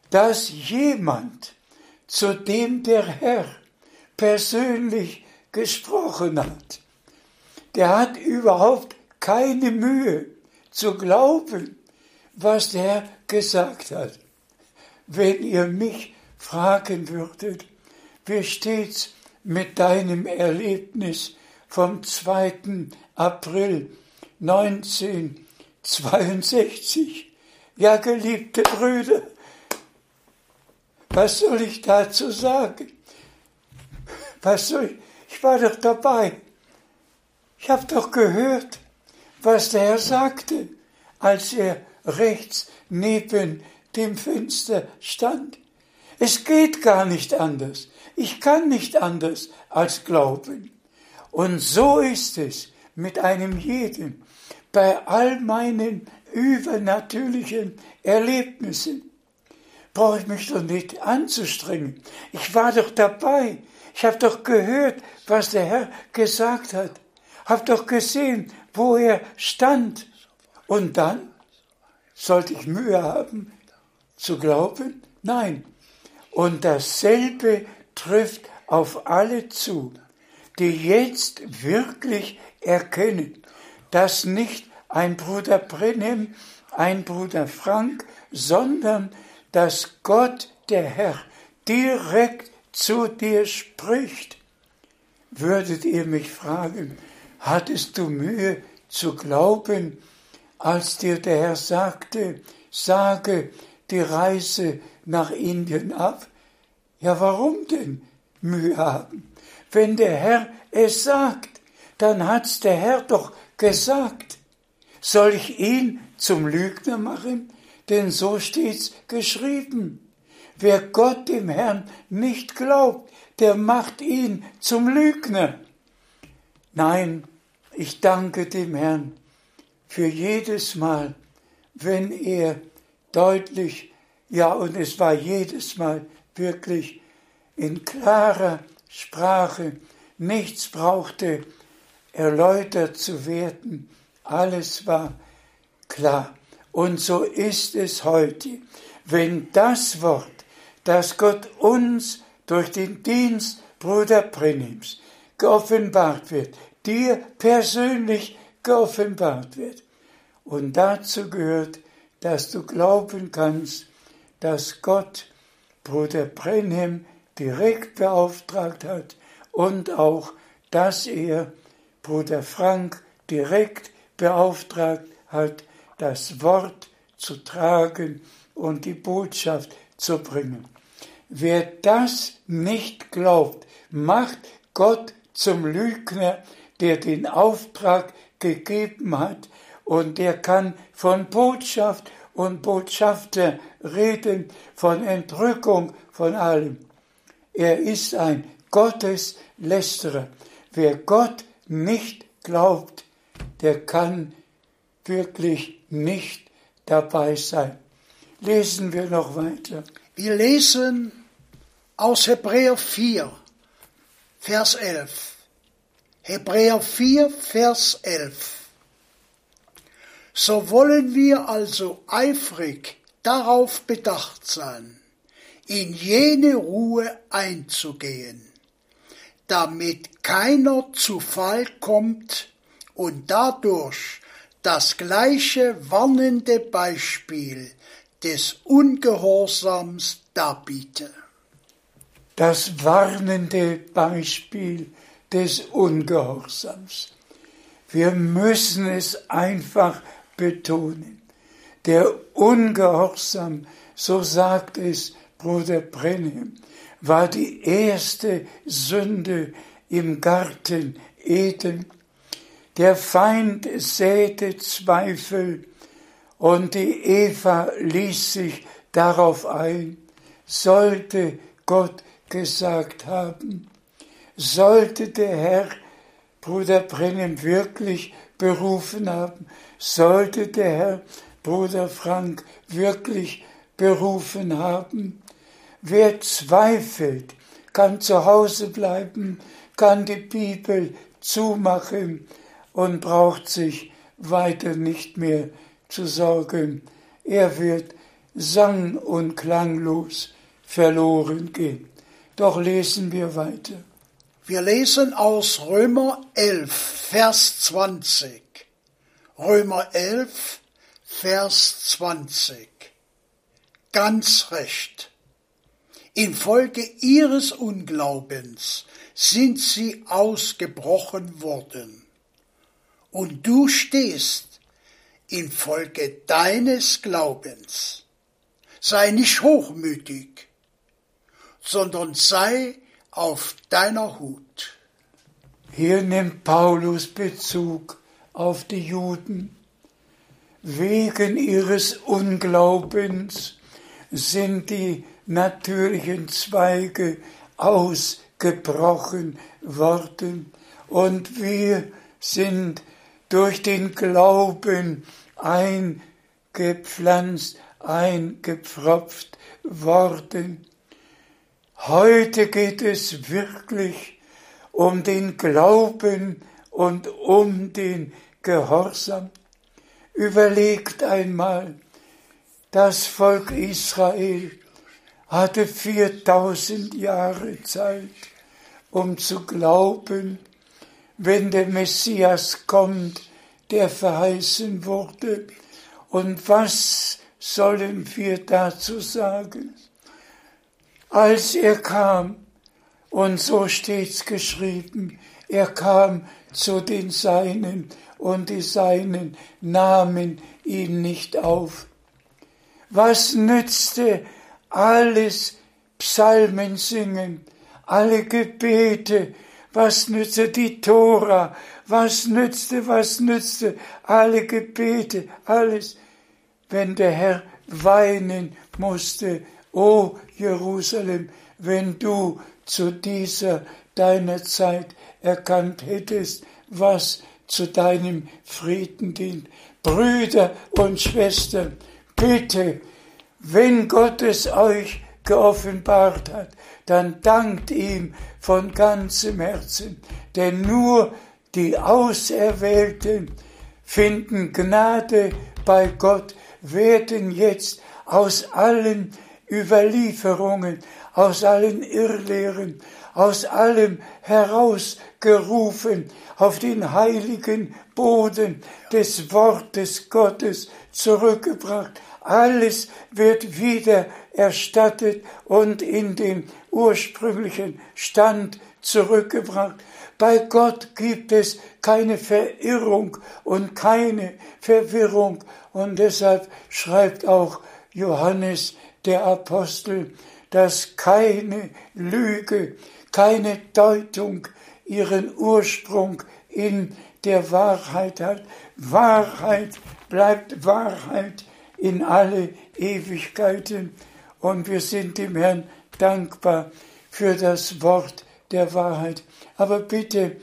Dass jemand, zu dem der Herr persönlich gesprochen hat, der hat überhaupt keine Mühe zu glauben, was der Herr gesagt hat. Wenn ihr mich fragen würdet, wie steht's mit deinem Erlebnis vom 2. April 1962? Ja, geliebte Brüder, was soll ich dazu sagen? Was soll ich? Ich war doch dabei. Ich habe doch gehört, was der Herr sagte, als er rechts neben dem Fenster stand. Es geht gar nicht anders. Ich kann nicht anders als glauben. Und so ist es mit einem jeden. Bei all meinen übernatürlichen Erlebnissen brauche ich mich doch nicht anzustrengen. Ich war doch dabei. Ich habe doch gehört, was der Herr gesagt hat. Hab doch gesehen, wo er stand. Und dann sollte ich Mühe haben zu glauben? Nein. Und dasselbe trifft auf alle zu, die jetzt wirklich erkennen, dass nicht ein Bruder Brenhem, ein Bruder Frank, sondern dass Gott, der Herr, direkt zu dir spricht. Würdet ihr mich fragen, hattest du Mühe zu glauben, als dir der Herr sagte, sage die Reise nach Indien ab? Ja, warum denn Mühe haben? Wenn der Herr es sagt, dann hat's der Herr doch gesagt. Soll ich ihn zum Lügner machen? Denn so steht's geschrieben. Wer Gott dem Herrn nicht glaubt, der macht ihn zum Lügner. Nein, ich danke dem Herrn für jedes Mal, wenn er deutlich, ja, und es war jedes Mal wirklich in klarer Sprache, nichts brauchte erläutert zu werden, alles war klar. Und so ist es heute, wenn das Wort, das Gott uns durch den Dienst Bruder Prenims geoffenbart wird, dir persönlich geoffenbart wird. Und dazu gehört, dass du glauben kannst, dass Gott Bruder Brenhem direkt beauftragt hat und auch, dass er Bruder Frank direkt beauftragt hat, das Wort zu tragen und die Botschaft zu bringen. Wer das nicht glaubt, macht Gott zum Lügner, der den Auftrag gegeben hat und der kann von Botschaft und Botschafter reden, von Entrückung, von allem. Er ist ein Gotteslästerer. Wer Gott nicht glaubt, der kann wirklich nicht dabei sein. Lesen wir noch weiter. Wir lesen aus Hebräer 4, Vers 11. Hebräer 4, Vers 11. So wollen wir also eifrig darauf bedacht sein, in jene Ruhe einzugehen, damit keiner zu Fall kommt und dadurch das gleiche warnende Beispiel des Ungehorsams darbiete. Das warnende Beispiel des Ungehorsams. Wir müssen es einfach betonen. Der Ungehorsam, so sagt es Bruder Brenhem, war die erste Sünde im Garten Eden. Der Feind säte Zweifel und die Eva ließ sich darauf ein, sollte Gott gesagt haben, sollte der Herr Bruder Brennan wirklich berufen haben, sollte der Herr Bruder Frank wirklich berufen haben. Wer zweifelt, kann zu Hause bleiben, kann die Bibel zumachen und braucht sich weiter nicht mehr zu sorgen. Er wird sang- und klanglos verloren gehen. Doch lesen wir weiter. Wir lesen aus Römer 11, Vers 20. Römer 11, Vers 20. Ganz recht. Infolge ihres Unglaubens sind sie ausgebrochen worden. Und du stehst infolge deines Glaubens. Sei nicht hochmütig, sondern sei auf deiner Hut. Hier nimmt Paulus Bezug auf die Juden. Wegen ihres Unglaubens sind die natürlichen Zweige ausgebrochen worden und wir sind durch den Glauben eingepflanzt, eingepfropft worden. Heute geht es wirklich um den Glauben und um den Gehorsam. Überlegt einmal, das Volk Israel hatte 4000 Jahre Zeit, um zu glauben, wenn der Messias kommt, der verheißen wurde. Und was sollen wir dazu sagen? Als er kam, und so steht's geschrieben, er kam zu den Seinen und die Seinen nahmen ihn nicht auf. Was nützte alles Psalmen singen, alle Gebete, was nützte die Tora, was nützte, was nützte, alle Gebete, alles, wenn der Herr weinen musste, o Jerusalem, wenn du zu dieser deiner Zeit erkannt hättest, was zu deinem Frieden dient. Brüder und Schwestern, bitte, wenn Gott es euch geoffenbart hat, dann dankt ihm von ganzem Herzen, denn nur die Auserwählten finden Gnade bei Gott, werden jetzt aus allen Überlieferungen, aus allen Irrlehren, aus allem herausgerufen, auf den heiligen Boden des Wortes Gottes zurückgebracht. Alles wird wieder erstattet und in den ursprünglichen Stand zurückgebracht. Bei Gott gibt es keine Verirrung und keine Verwirrung. Und deshalb schreibt auch Johannes der Apostel, dass keine Lüge, keine Deutung ihren Ursprung in der Wahrheit hat. Wahrheit bleibt Wahrheit in alle Ewigkeiten. Und wir sind dem Herrn dankbar für das Wort der Wahrheit. Aber bitte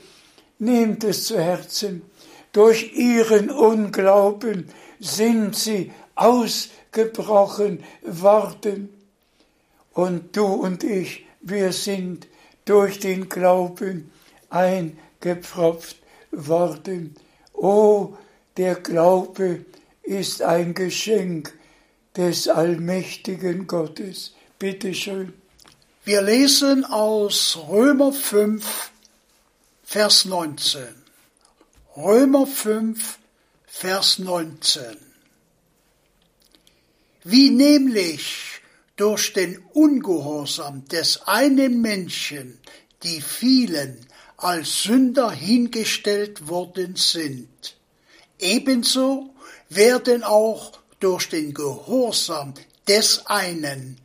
nehmt es zu Herzen. Durch ihren Unglauben sind sie ausgebrochen worden. Und du und ich, wir sind durch den Glauben eingepfropft worden. Oh, der Glaube ist ein Geschenk des allmächtigen Gottes. Bitte schön. Wir lesen aus Römer 5, Vers 19. Römer 5, Vers 19. Wie nämlich durch den Ungehorsam des einen Menschen die vielen als Sünder hingestellt worden sind. Ebenso werden auch durch den Gehorsam des einen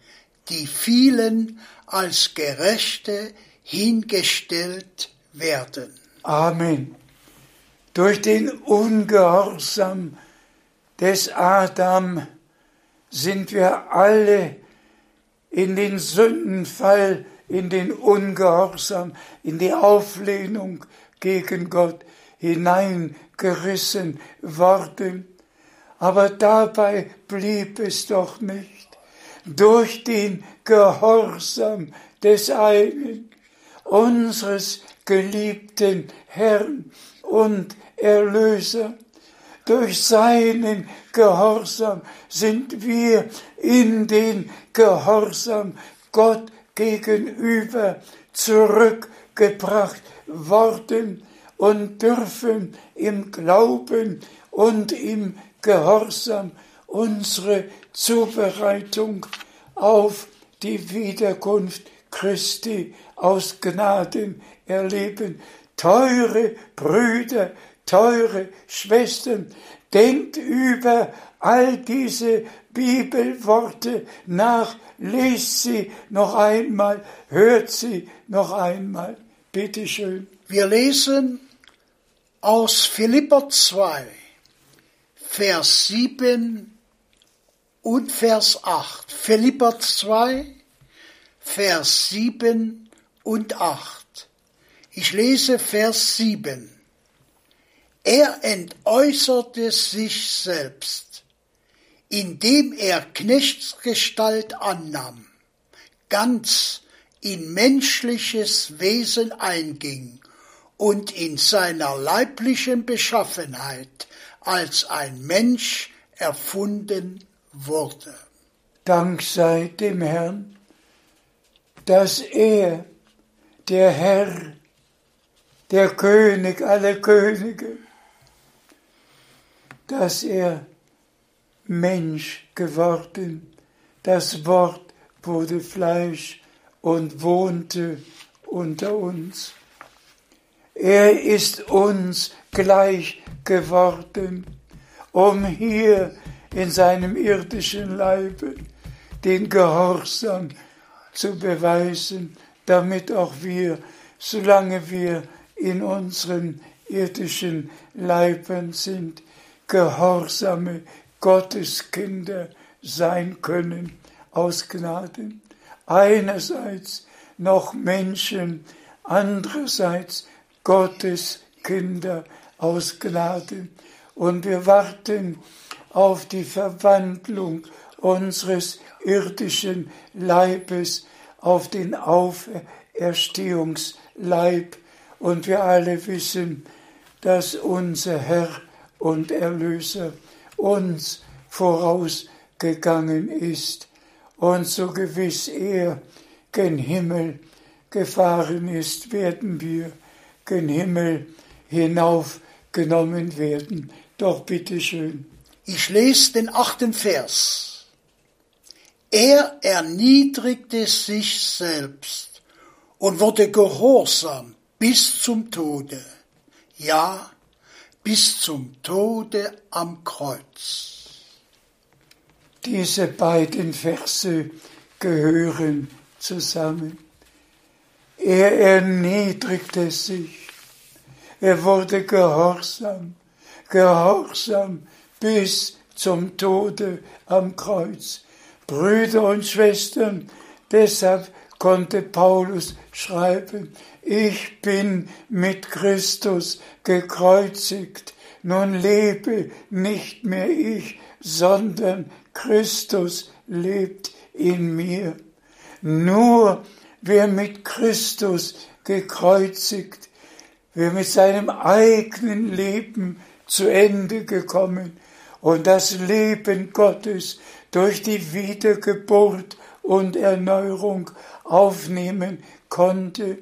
die vielen als Gerechte hingestellt werden. Amen. Durch den Ungehorsam des Adam sind wir alle in den Sündenfall, in den Ungehorsam, in die Auflehnung gegen Gott hineingerissen worden. Aber dabei blieb es doch nicht. Durch den Gehorsam des einen unseres geliebten Herrn und Erlöser. Durch seinen Gehorsam sind wir in den Gehorsam Gott gegenüber zurückgebracht worden und dürfen im Glauben und im Gehorsam unsere Zubereitung auf die Wiederkunft Christi aus Gnaden erleben. Teure Brüder, teure Schwestern, denkt über all diese Bibelworte nach, lest sie noch einmal, hört sie noch einmal. Bitte schön. Wir lesen aus Philipper 2, Vers 7 und Vers 8. Philipper 2, Vers 7 und 8. Ich lese Vers 7. Er entäußerte sich selbst, indem er Knechtsgestalt annahm, ganz in menschliches Wesen einging und in seiner leiblichen Beschaffenheit als ein Mensch erfunden wurde. Dank sei dem Herrn, dass er, der Herr, der König aller Könige, dass er Mensch geworden, das Wort wurde Fleisch und wohnte unter uns. Er ist uns gleich geworden, um hier in seinem irdischen Leibe den Gehorsam zu beweisen, damit auch wir, solange wir in unseren irdischen Leiben sind, gehorsame Gotteskinder sein können aus Gnaden. Einerseits noch Menschen, andererseits Gottes Kinder aus Gnade. Und wir warten auf die Verwandlung unseres irdischen Leibes, auf den Auferstehungsleib. Und wir alle wissen, dass unser Herr und Erlöser uns vorausgegangen ist und so gewiss er gen Himmel gefahren ist, werden wir gen Himmel hinaufgenommen werden. Doch bitteschön. Ich lese den achten Vers. Er erniedrigte sich selbst und wurde gehorsam bis zum Tode. Ja, bis zum Tode am Kreuz. Diese beiden Verse gehören zusammen. Er erniedrigte sich. Er wurde gehorsam, gehorsam bis zum Tode am Kreuz. Brüder und Schwestern, deshalb konnte Paulus schreiben, ich bin mit Christus gekreuzigt, nun lebe nicht mehr ich, sondern Christus lebt in mir. Nur wer mit Christus gekreuzigt, wer mit seinem eigenen Leben zu Ende gekommen und das Leben Gottes durch die Wiedergeburt und Erneuerung aufnehmen konnte,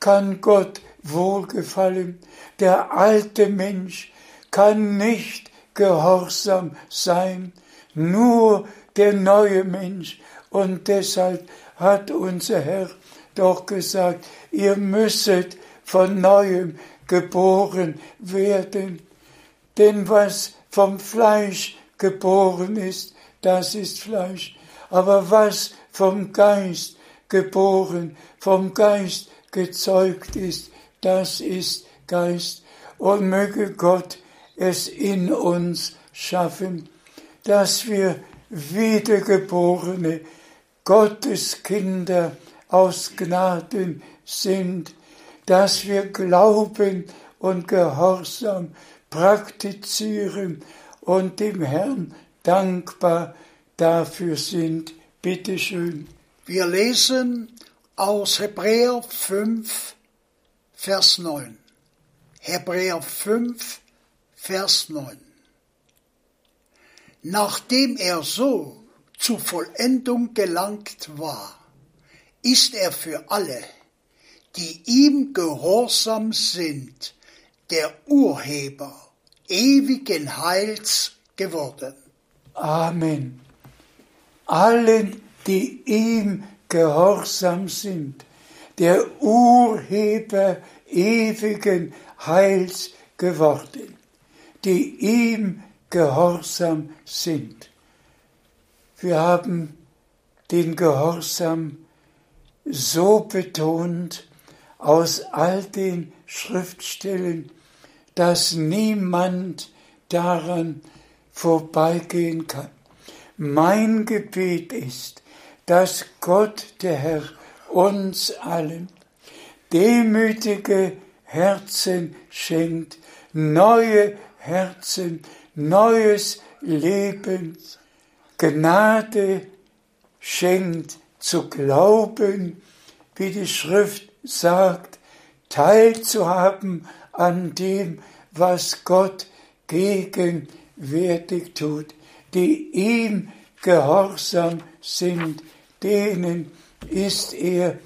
kann Gott wohlgefallen. Der alte Mensch kann nicht gehorsam sein, nur der neue Mensch. Und deshalb hat unser Herr doch gesagt, ihr müsstet von neuem geboren werden. Denn was vom Fleisch geboren ist, das ist Fleisch. Aber was vom Geist geboren, vom Geist gezeugt ist, das ist Geist. Und möge Gott es in uns schaffen, dass wir wiedergeborene Gotteskinder aus Gnaden sind, dass wir Glauben und Gehorsam praktizieren und dem Herrn dankbar dafür sind. Bitte schön. Wir lesen aus Hebräer 5, Vers 9. Hebräer 5, Vers 9. Nachdem er so zur Vollendung gelangt war, ist er für alle, die ihm gehorsam sind, der Urheber ewigen Heils geworden. Amen. Allen, die ihm gehorsam sind, der Urheber ewigen Heils geworden, die ihm gehorsam sind. Wir haben den Gehorsam so betont aus all den Schriftstellen, dass niemand daran vorbeigehen kann. Mein Gebet ist, dass Gott, der Herr, uns allen demütige Herzen schenkt, neue Herzen, neues Leben, Gnade schenkt zu glauben, wie die Schrift sagt, teilzuhaben an dem, was Gott gegenwärtig tut, die ihm gehorsam sind, denen ist er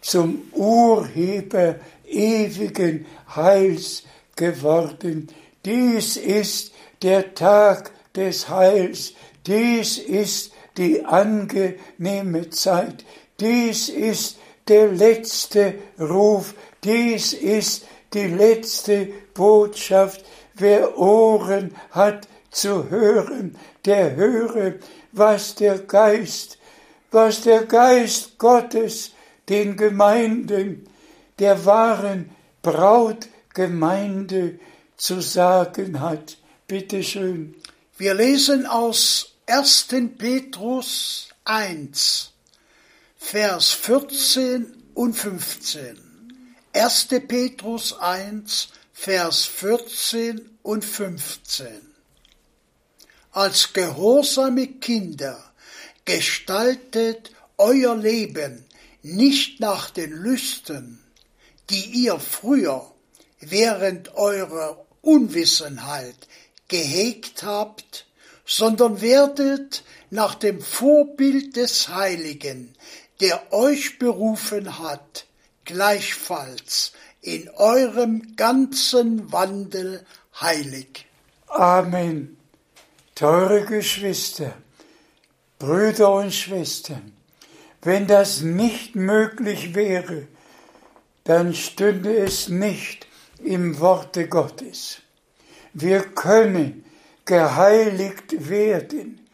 zum Urheber ewigen Heils geworden. Dies ist der Tag des Heils, dies ist die angenehme Zeit, dies ist der letzte Ruf, dies ist die letzte Botschaft. Wer Ohren hat zu hören, der höre, was der Geist, was der Geist Gottes den Gemeinden, der wahren Brautgemeinde zu sagen hat. Bitte schön. Wir lesen aus 1. Petrus 1, Vers 14 und 15. 1. Petrus 1, Vers 14 und 15. Als gehorsame Kinder gestaltet euer Leben nicht nach den Lüsten, die ihr früher während eurer Unwissenheit gehegt habt, sondern werdet nach dem Vorbild des Heiligen, der euch berufen hat, gleichfalls in eurem ganzen Wandel heilig. Amen. Teure Geschwister, Brüder und Schwestern, wenn das nicht möglich wäre, dann stünde es nicht im Worte Gottes. Wir können geheiligt werden,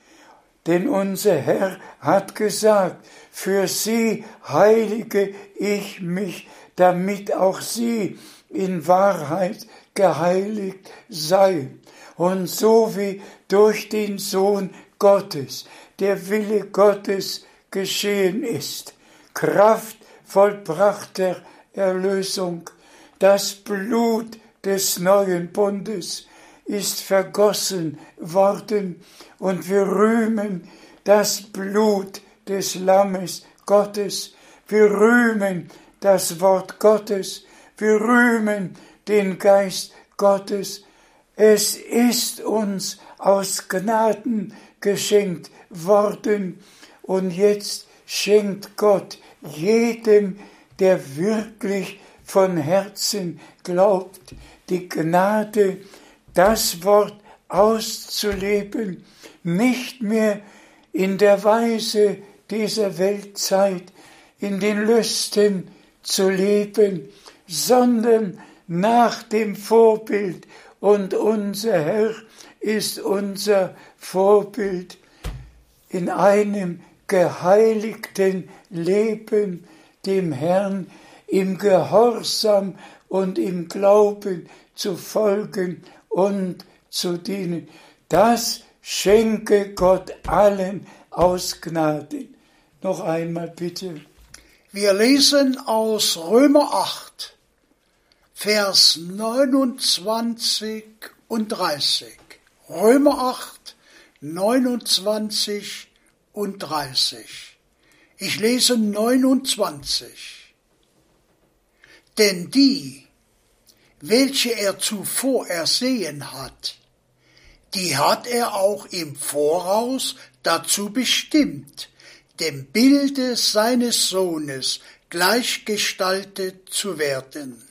denn unser Herr hat gesagt, für sie heilige ich mich, damit auch sie in Wahrheit geheiligt seien. Und so wie durch den Sohn Gottes. Der Wille Gottes geschehen ist, Kraft vollbrachter Erlösung, das Blut des neuen Bundes ist vergossen worden und wir rühmen das Blut des Lammes Gottes, wir rühmen das Wort Gottes, wir rühmen den Geist Gottes. Es ist uns aus Gnaden geschenkt worden und jetzt schenkt Gott jedem, der wirklich von Herzen glaubt, die Gnade, das Wort auszuleben, nicht mehr in der Weise dieser Weltzeit, in den Lüsten zu leben, sondern nach dem Vorbild. Und unser Herr ist unser Vorbild in einem geheiligten Leben, dem Herrn im Gehorsam und im Glauben zu folgen und zu dienen. Das schenke Gott allen aus Gnaden. Noch einmal bitte. Wir lesen aus Römer 8, Vers 29 und 30. Römer 8, 29 und 30. Ich lese 29. Denn die, welche er zuvor ersehen hat, die hat er auch im Voraus dazu bestimmt, dem Bilde seines Sohnes gleichgestaltet zu werden.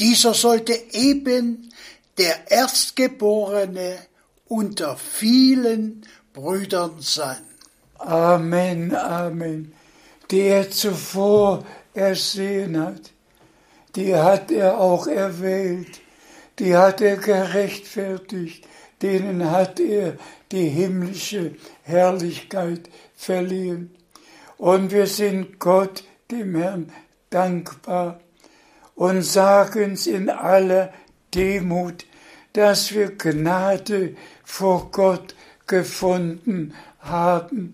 Dieser sollte eben der Erstgeborene unter vielen Brüdern sein. Amen, Amen. Die er zuvor ersehen hat, die hat er auch erwählt, die hat er gerechtfertigt, denen hat er die himmlische Herrlichkeit verliehen. Und wir sind Gott, dem Herrn, dankbar und sagen's in aller Demut, dass wir Gnade vor Gott gefunden haben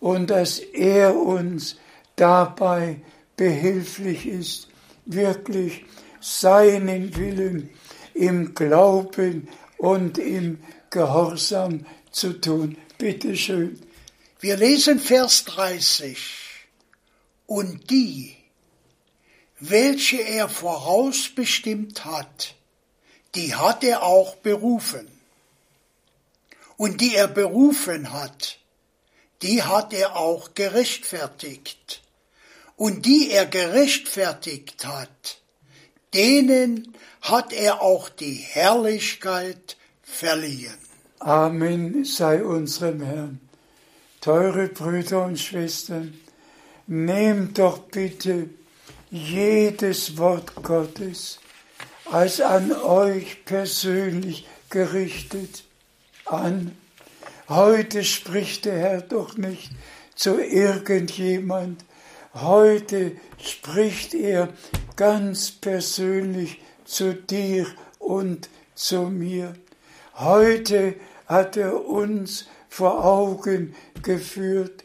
und dass er uns dabei behilflich ist, wirklich seinen Willen im Glauben und im Gehorsam zu tun. Bitte schön. Wir lesen Vers 30. Und die, welche er vorausbestimmt hat, die hat er auch berufen. Und die er berufen hat, die hat er auch gerechtfertigt. Und die er gerechtfertigt hat, denen hat er auch die Herrlichkeit verliehen. Amen sei unserem Herrn. Teure Brüder und Schwestern, nehmt doch bitte jedes Wort Gottes als an euch persönlich gerichtet an. Heute spricht der Herr doch nicht zu irgendjemand. Heute spricht er ganz persönlich zu dir und zu mir. Heute hat er uns vor Augen geführt,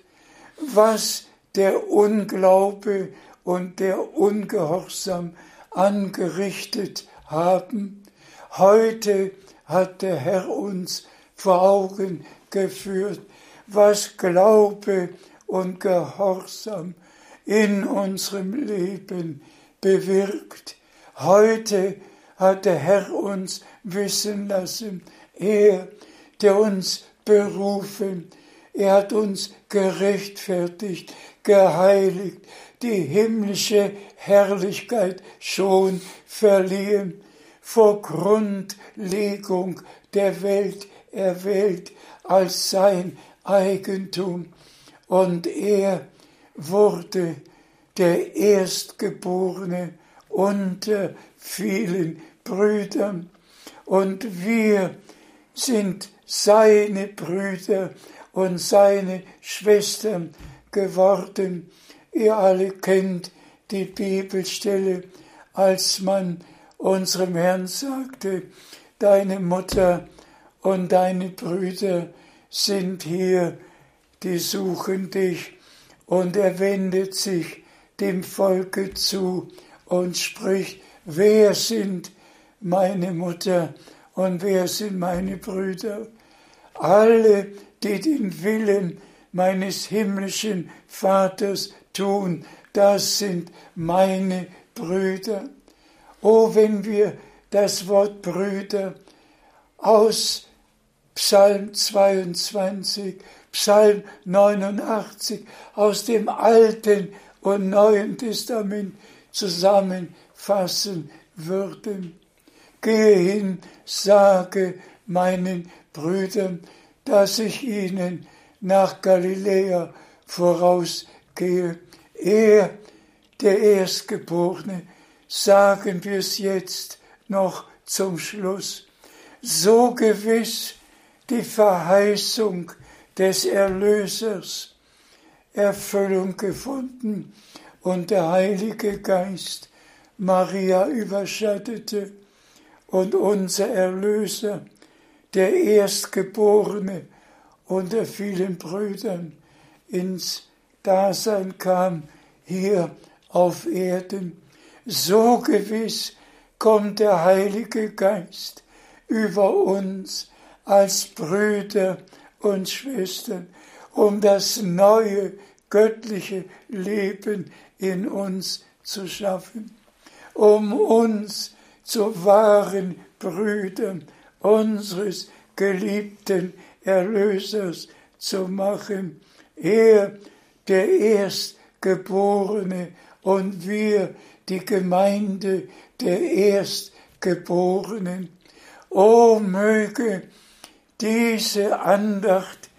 was der Unglaube und der Ungehorsam angerichtet haben. Heute hat der Herr uns vor Augen geführt, was Glaube und Gehorsam in unserem Leben bewirkt. Heute hat der Herr uns wissen lassen, er, der uns berufen, er hat uns gerechtfertigt, geheiligt, die himmlische Herrlichkeit schon verliehen, vor Grundlegung der Welt erwählt als sein Eigentum. Und er wurde der Erstgeborene unter vielen Brüdern. Und wir sind seine Brüder und seine Schwestern geworden. Ihr alle kennt die Bibelstelle, als man unserem Herrn sagte, deine Mutter und deine Brüder sind hier, die suchen dich. Und er wendet sich dem Volke zu und spricht, wer sind meine Mutter und wer sind meine Brüder? Alle, die den Willen meines himmlischen Vaters tun, das sind meine Brüder. Oh, wenn wir das Wort Brüder aus Psalm 22, Psalm 89 aus dem Alten und Neuen Testament zusammenfassen würden. Gehe hin, sage meinen Brüdern, dass ich ihnen nach Galiläa vorausgehe. Er, der Erstgeborene, sagen wir es jetzt noch zum Schluss, so gewiss die Verheißung des Erlösers. Erfüllung gefunden und der Heilige Geist Maria überschattete und unser Erlöser, der Erstgeborene unter vielen Brüdern, ins Dasein kam hier auf Erden. So gewiss kommt der Heilige Geist über uns als Brüder und Schwestern, um das neue göttliche Leben in uns zu schaffen, um uns zu wahren Brüdern unseres geliebten Erlösers zu machen. Er, der Erstgeborene und wir, die Gemeinde der Erstgeborenen. O möge diese Andacht,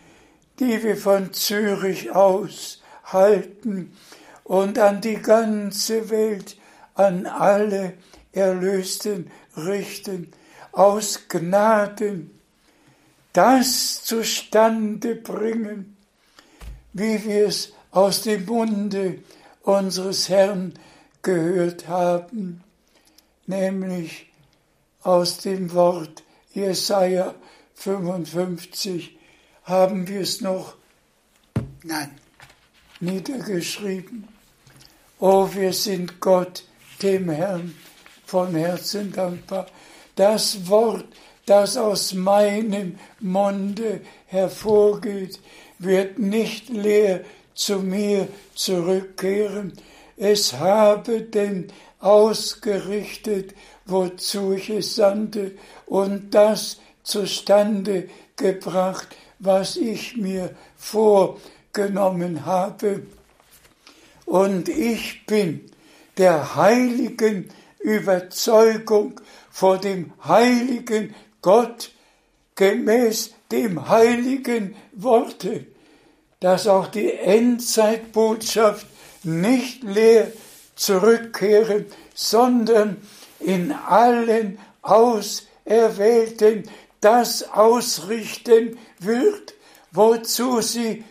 die wir von Zürich aus halten und an die ganze Welt, an alle Erlösten richten, aus Gnaden das zustande bringen, wie wir es aus dem Munde unseres Herrn gehört haben, nämlich aus dem Wort Jesaja 55 haben wir es noch Nein. niedergeschrieben. Oh, wir sind Gott, dem Herrn, von Herzen dankbar. Das Wort, das aus meinem Munde hervorgeht, wird nicht leer zu mir zurückkehren. Es habe denn ausgerichtet, wozu ich es sandte, und das zustande gebracht, was ich mir vorgenommen habe. Und ich bin der heiligen Überzeugung vor dem heiligen Gott gemäß dem heiligen Worte, dass auch die Endzeitbotschaft nicht leer zurückkehren, sondern in allen Auserwählten das ausrichten wird, wozu sie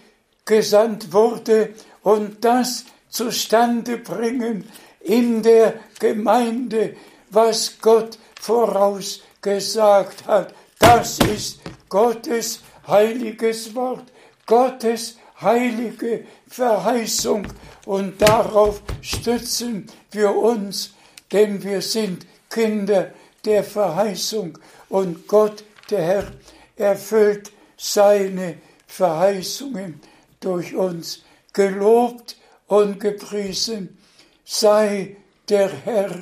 gesandt wurde und das zustande bringen in der Gemeinde, was Gott vorausgesagt hat. Das ist Gottes heiliges Wort, Gottes heilige Verheißung und darauf stützen wir uns, denn wir sind Kinder der Verheißung und Gott, der Herr, erfüllt seine Verheißungen durch uns. Gelobt und gepriesen sei der Herr,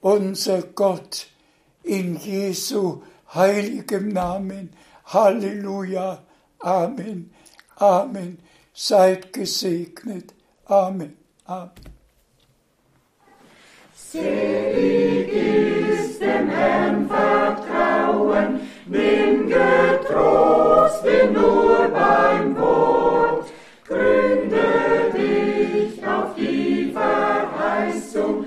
unser Gott, in Jesu heiligem Namen. Halleluja. Amen. Amen. Seid gesegnet. Amen. Amen. Selig ist dem Herrn Vertrauen, bin getrost bin nur beim Wort. Gründe dich auf die Verheißung,